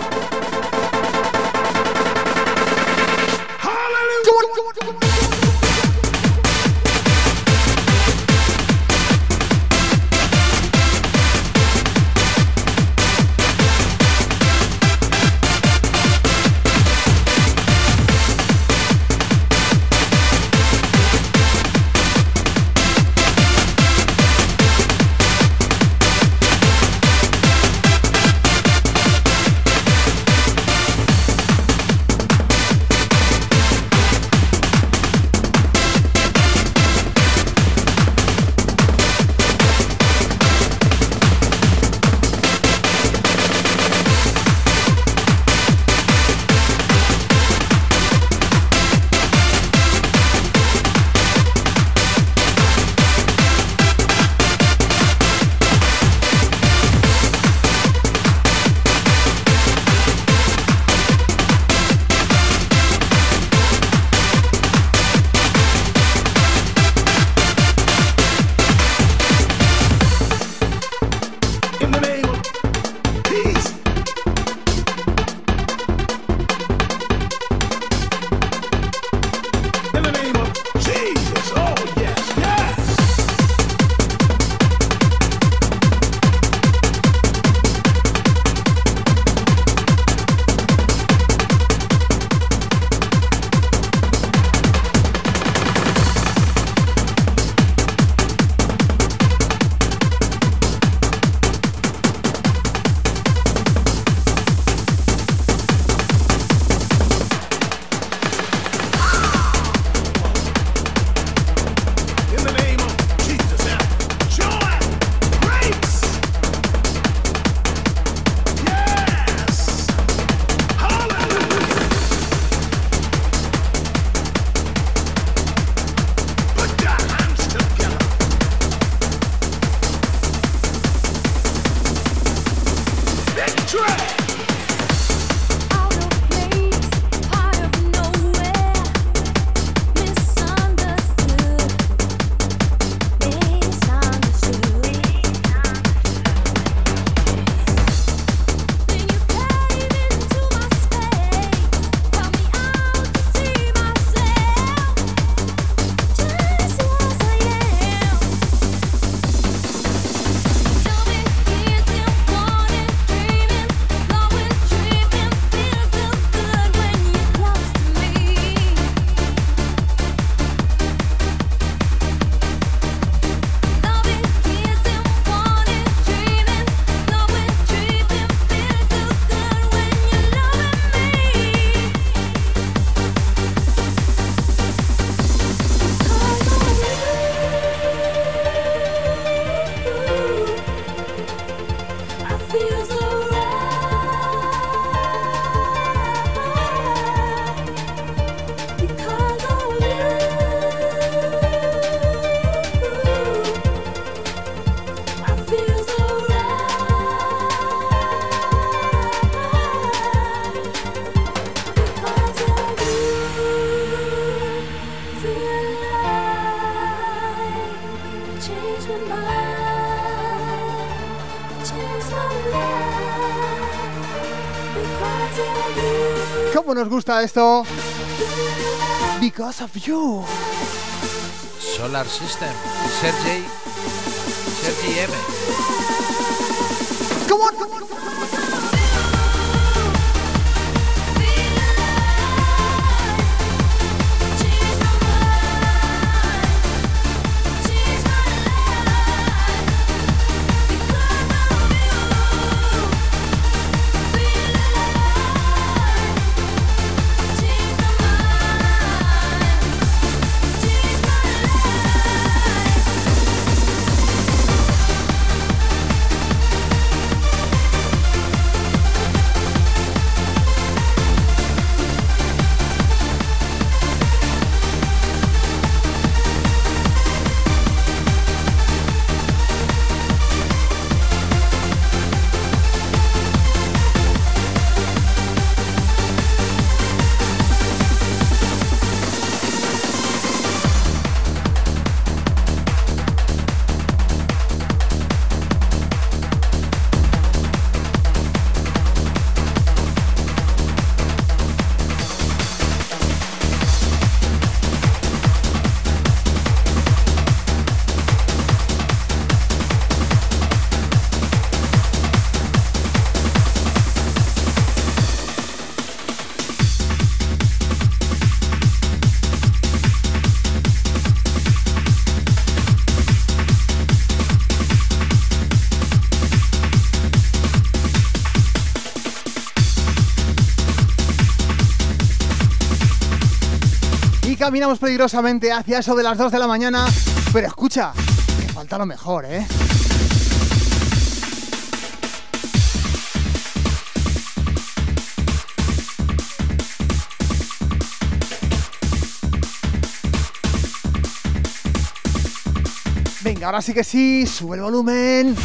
¿Cómo nos gusta esto? Because of you. Solar System. Sergey. Sergey M. Come on, come on. Feel caminamos peligrosamente hacia eso de las 2 de la mañana. Pero escucha, que falta lo mejor, ¿eh? Venga, ahora sí que sí, sube el volumen.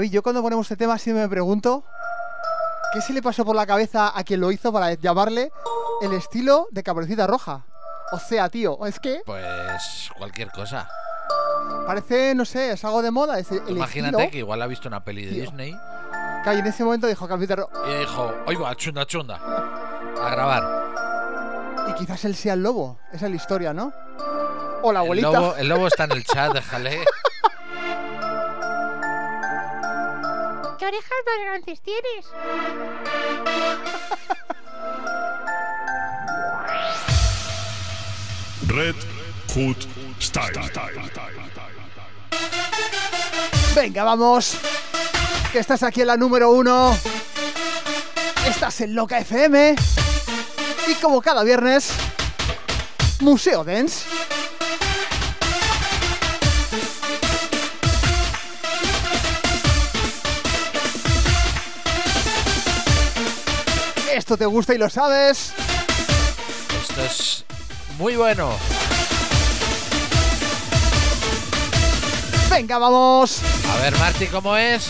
David, yo cuando ponemos este tema siempre me pregunto ¿qué se le pasó por la cabeza a quien lo hizo para llamarle el estilo de Caperucita Roja? O sea, tío, es que Pues cualquier cosa. parece, no sé, es algo de moda. Es el Imagínate estilo que igual ha visto una peli de Tío. Disney que en ese momento dijo Caperucita Roja. y dijo, oye, va, chunda, chunda. A grabar. Y quizás él sea el lobo. Esa es la historia, ¿no? O la El abuelita. lobo, el lobo está en el chat, déjale. orejas más grandes tienes? Red Hood Style. Venga, vamos. Que estás aquí en la número uno. Estás en Loca FM. Y como cada viernes, Museo Dance. Esto te gusta y lo sabes. Esto es muy bueno. Venga, vamos. A ver, Marty, ¿cómo es?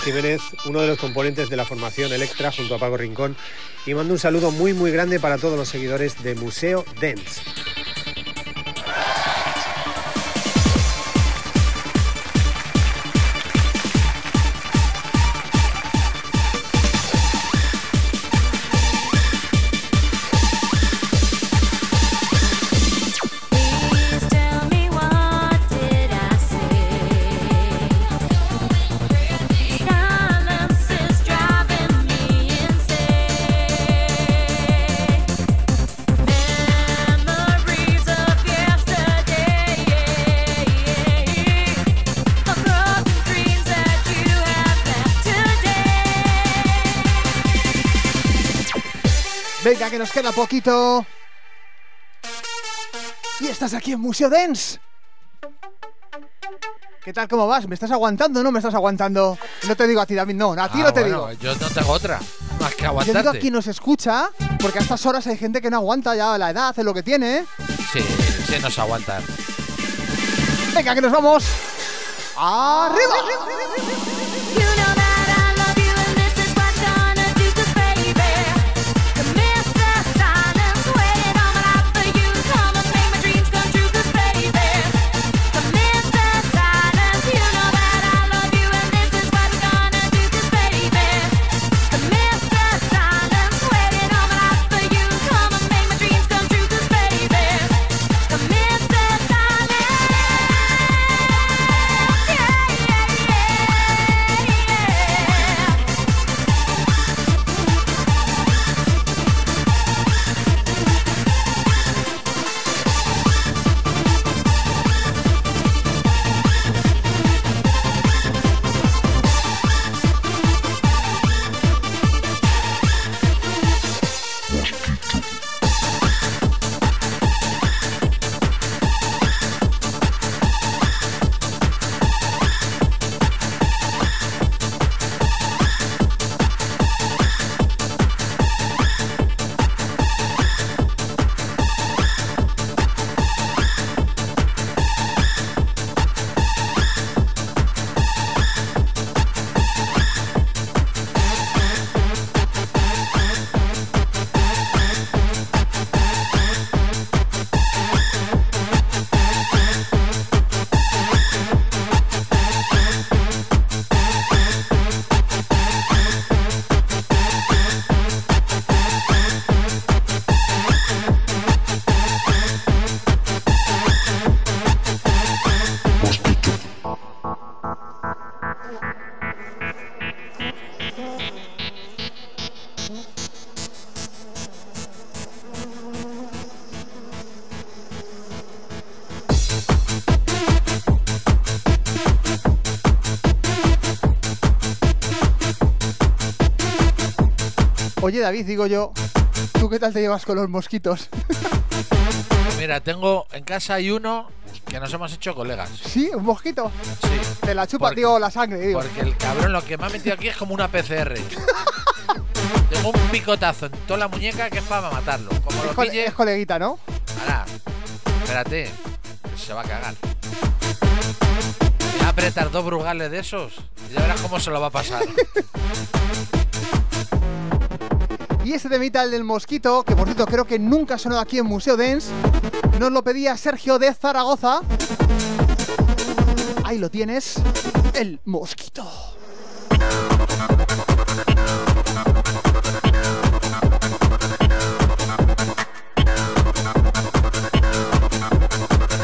Jiménez, uno de los componentes de la formación Electra junto a Pago Rincón y mando un saludo muy muy grande para todos los seguidores de Museo Dance. Que nos queda poquito. Y estás aquí en Museo Dance. ¿Qué tal? ¿Cómo vas? ¿Me estás aguantando o no me estás aguantando? No te digo a ti, David, no, a ti Ah, no te bueno, digo. Yo no tengo otra. Más que Yo digo aguantarte. a quien nos escucha, porque a estas horas hay gente que no aguanta ya la edad, es lo que tiene. Sí, sí nos aguantan. Venga, que nos vamos. ¡Arriba! Oye, David, digo yo, ¿tú qué tal te llevas con los mosquitos? Mira, tengo en casa hay uno que nos hemos hecho colegas. ¿Sí? ¿Un mosquito? Sí. Te la chupa, Porque- tío, la sangre, digo. Porque el cabrón lo que me ha metido aquí es como una PCR. Tengo un picotazo en toda la muñeca que es para matarlo. Como Es, lo cole- pille, es coleguita, ¿no? ahora, espérate, se va a cagar. Me va a apretar dos brugales de esos y ya verás cómo se lo va a pasar. Y este temita, el del mosquito, que por cierto creo que nunca sonado aquí en Museo Dance, nos lo pedía Sergio de Zaragoza. Ahí lo tienes, el mosquito.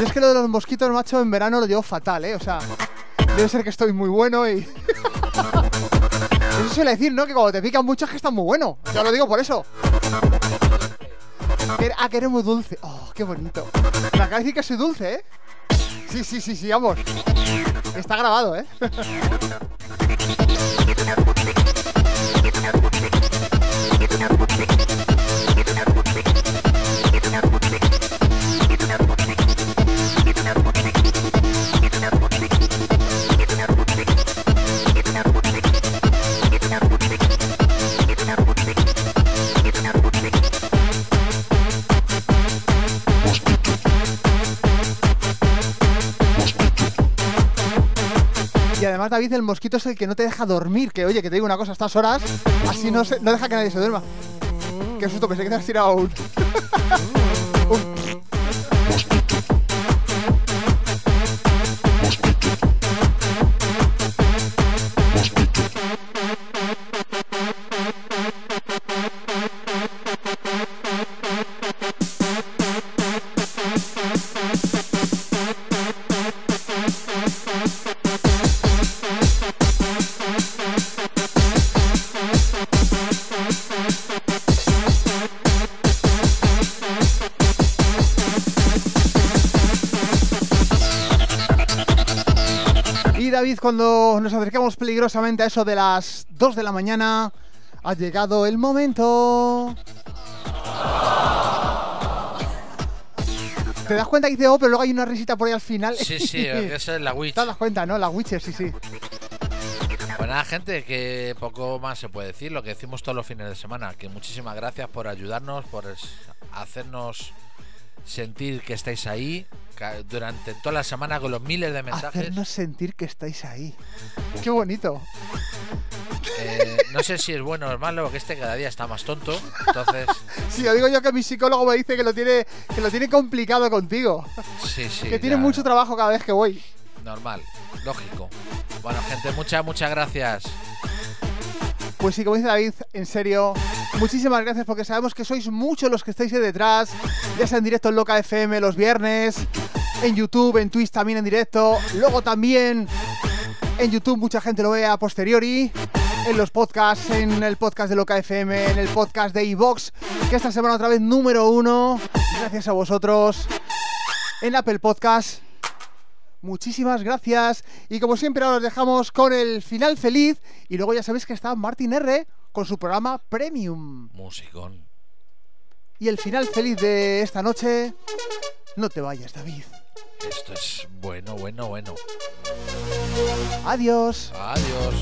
Yo es que lo de los mosquitos, macho, en verano lo llevo fatal, ¿eh? O sea, debe ser que estoy muy bueno y... suele decir, ¿no? Que cuando te pican mucho es que están muy bueno. ya lo digo por eso. Ah, que eres muy dulce. Oh, qué bonito. Me acaba de decir que soy dulce, ¿eh? Sí, sí, sí, sí, vamos. Está grabado, ¿eh? además, David, el mosquito es el que no te deja dormir. Que oye, que te digo una cosa, a estas horas, así no, deja que nadie se duerma. Qué susto, pensé que te has tirado un. David, cuando nos acercamos peligrosamente a eso de las 2 de la mañana, ha llegado el momento. ¿Te das cuenta que dice oh, pero luego hay una risita por ahí al final? Sí, sí, esa es la Witch. ¿Te das cuenta, no? La Witcher, sí, sí. Pues nada, gente, que poco más se puede decir, lo que decimos todos los fines de semana, que muchísimas gracias por ayudarnos, por hacernos sentir que estáis ahí durante toda la semana con los miles de mensajes. Hacernos sentir que estáis ahí. Qué bonito. Eh, no sé si es bueno o es malo, que este cada día está más tonto, entonces Sí, lo digo yo que mi psicólogo me dice que lo tiene, que lo tiene complicado contigo. sí, sí. que tiene ya, mucho trabajo cada vez que voy. Normal, lógico. Bueno, gente, muchas, muchas gracias. Pues sí, como dice David, en serio, muchísimas gracias porque sabemos que sois muchos los que estáis ahí detrás, ya sea en directo en Loca FM los viernes, en YouTube, en Twitch también en directo, luego también en YouTube mucha gente lo ve a posteriori, en los podcasts, en el podcast de Loca FM, en el podcast de iVox, que esta semana otra vez número uno, gracias a vosotros, en Apple Podcast. Muchísimas gracias. Y como siempre, ahora os dejamos con el final feliz. Y luego ya sabéis que está Martin R con su programa Premium. Musicón. Y el final feliz de esta noche. No te vayas, David. Esto es bueno, bueno, bueno. Adiós. Adiós.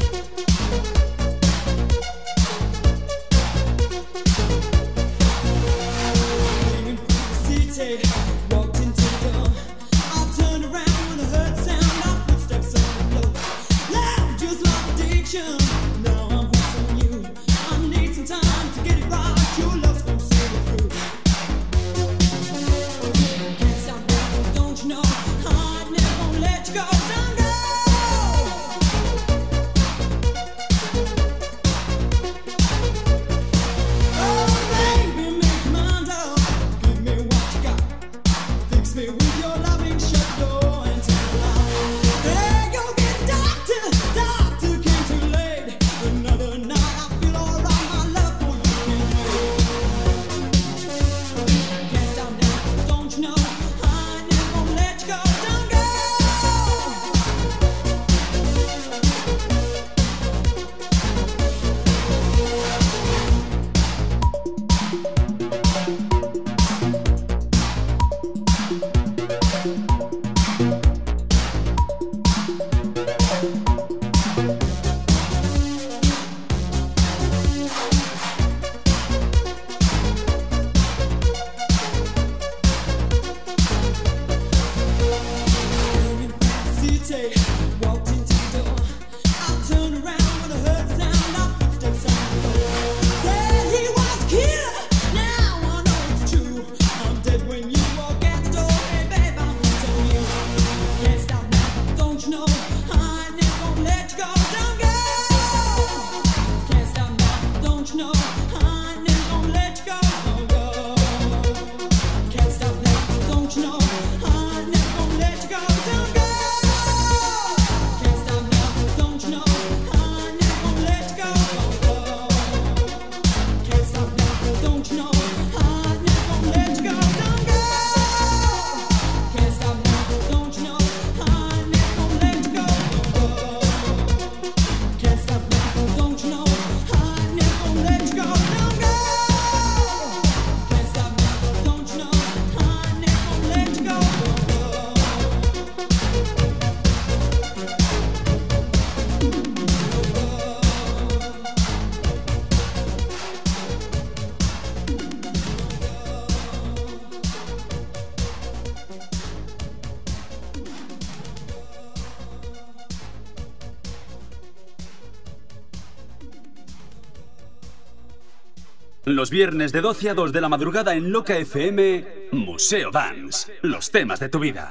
Los viernes de 12 a 2 de la madrugada en Loca FM, Museo Dance. Los temas de tu vida.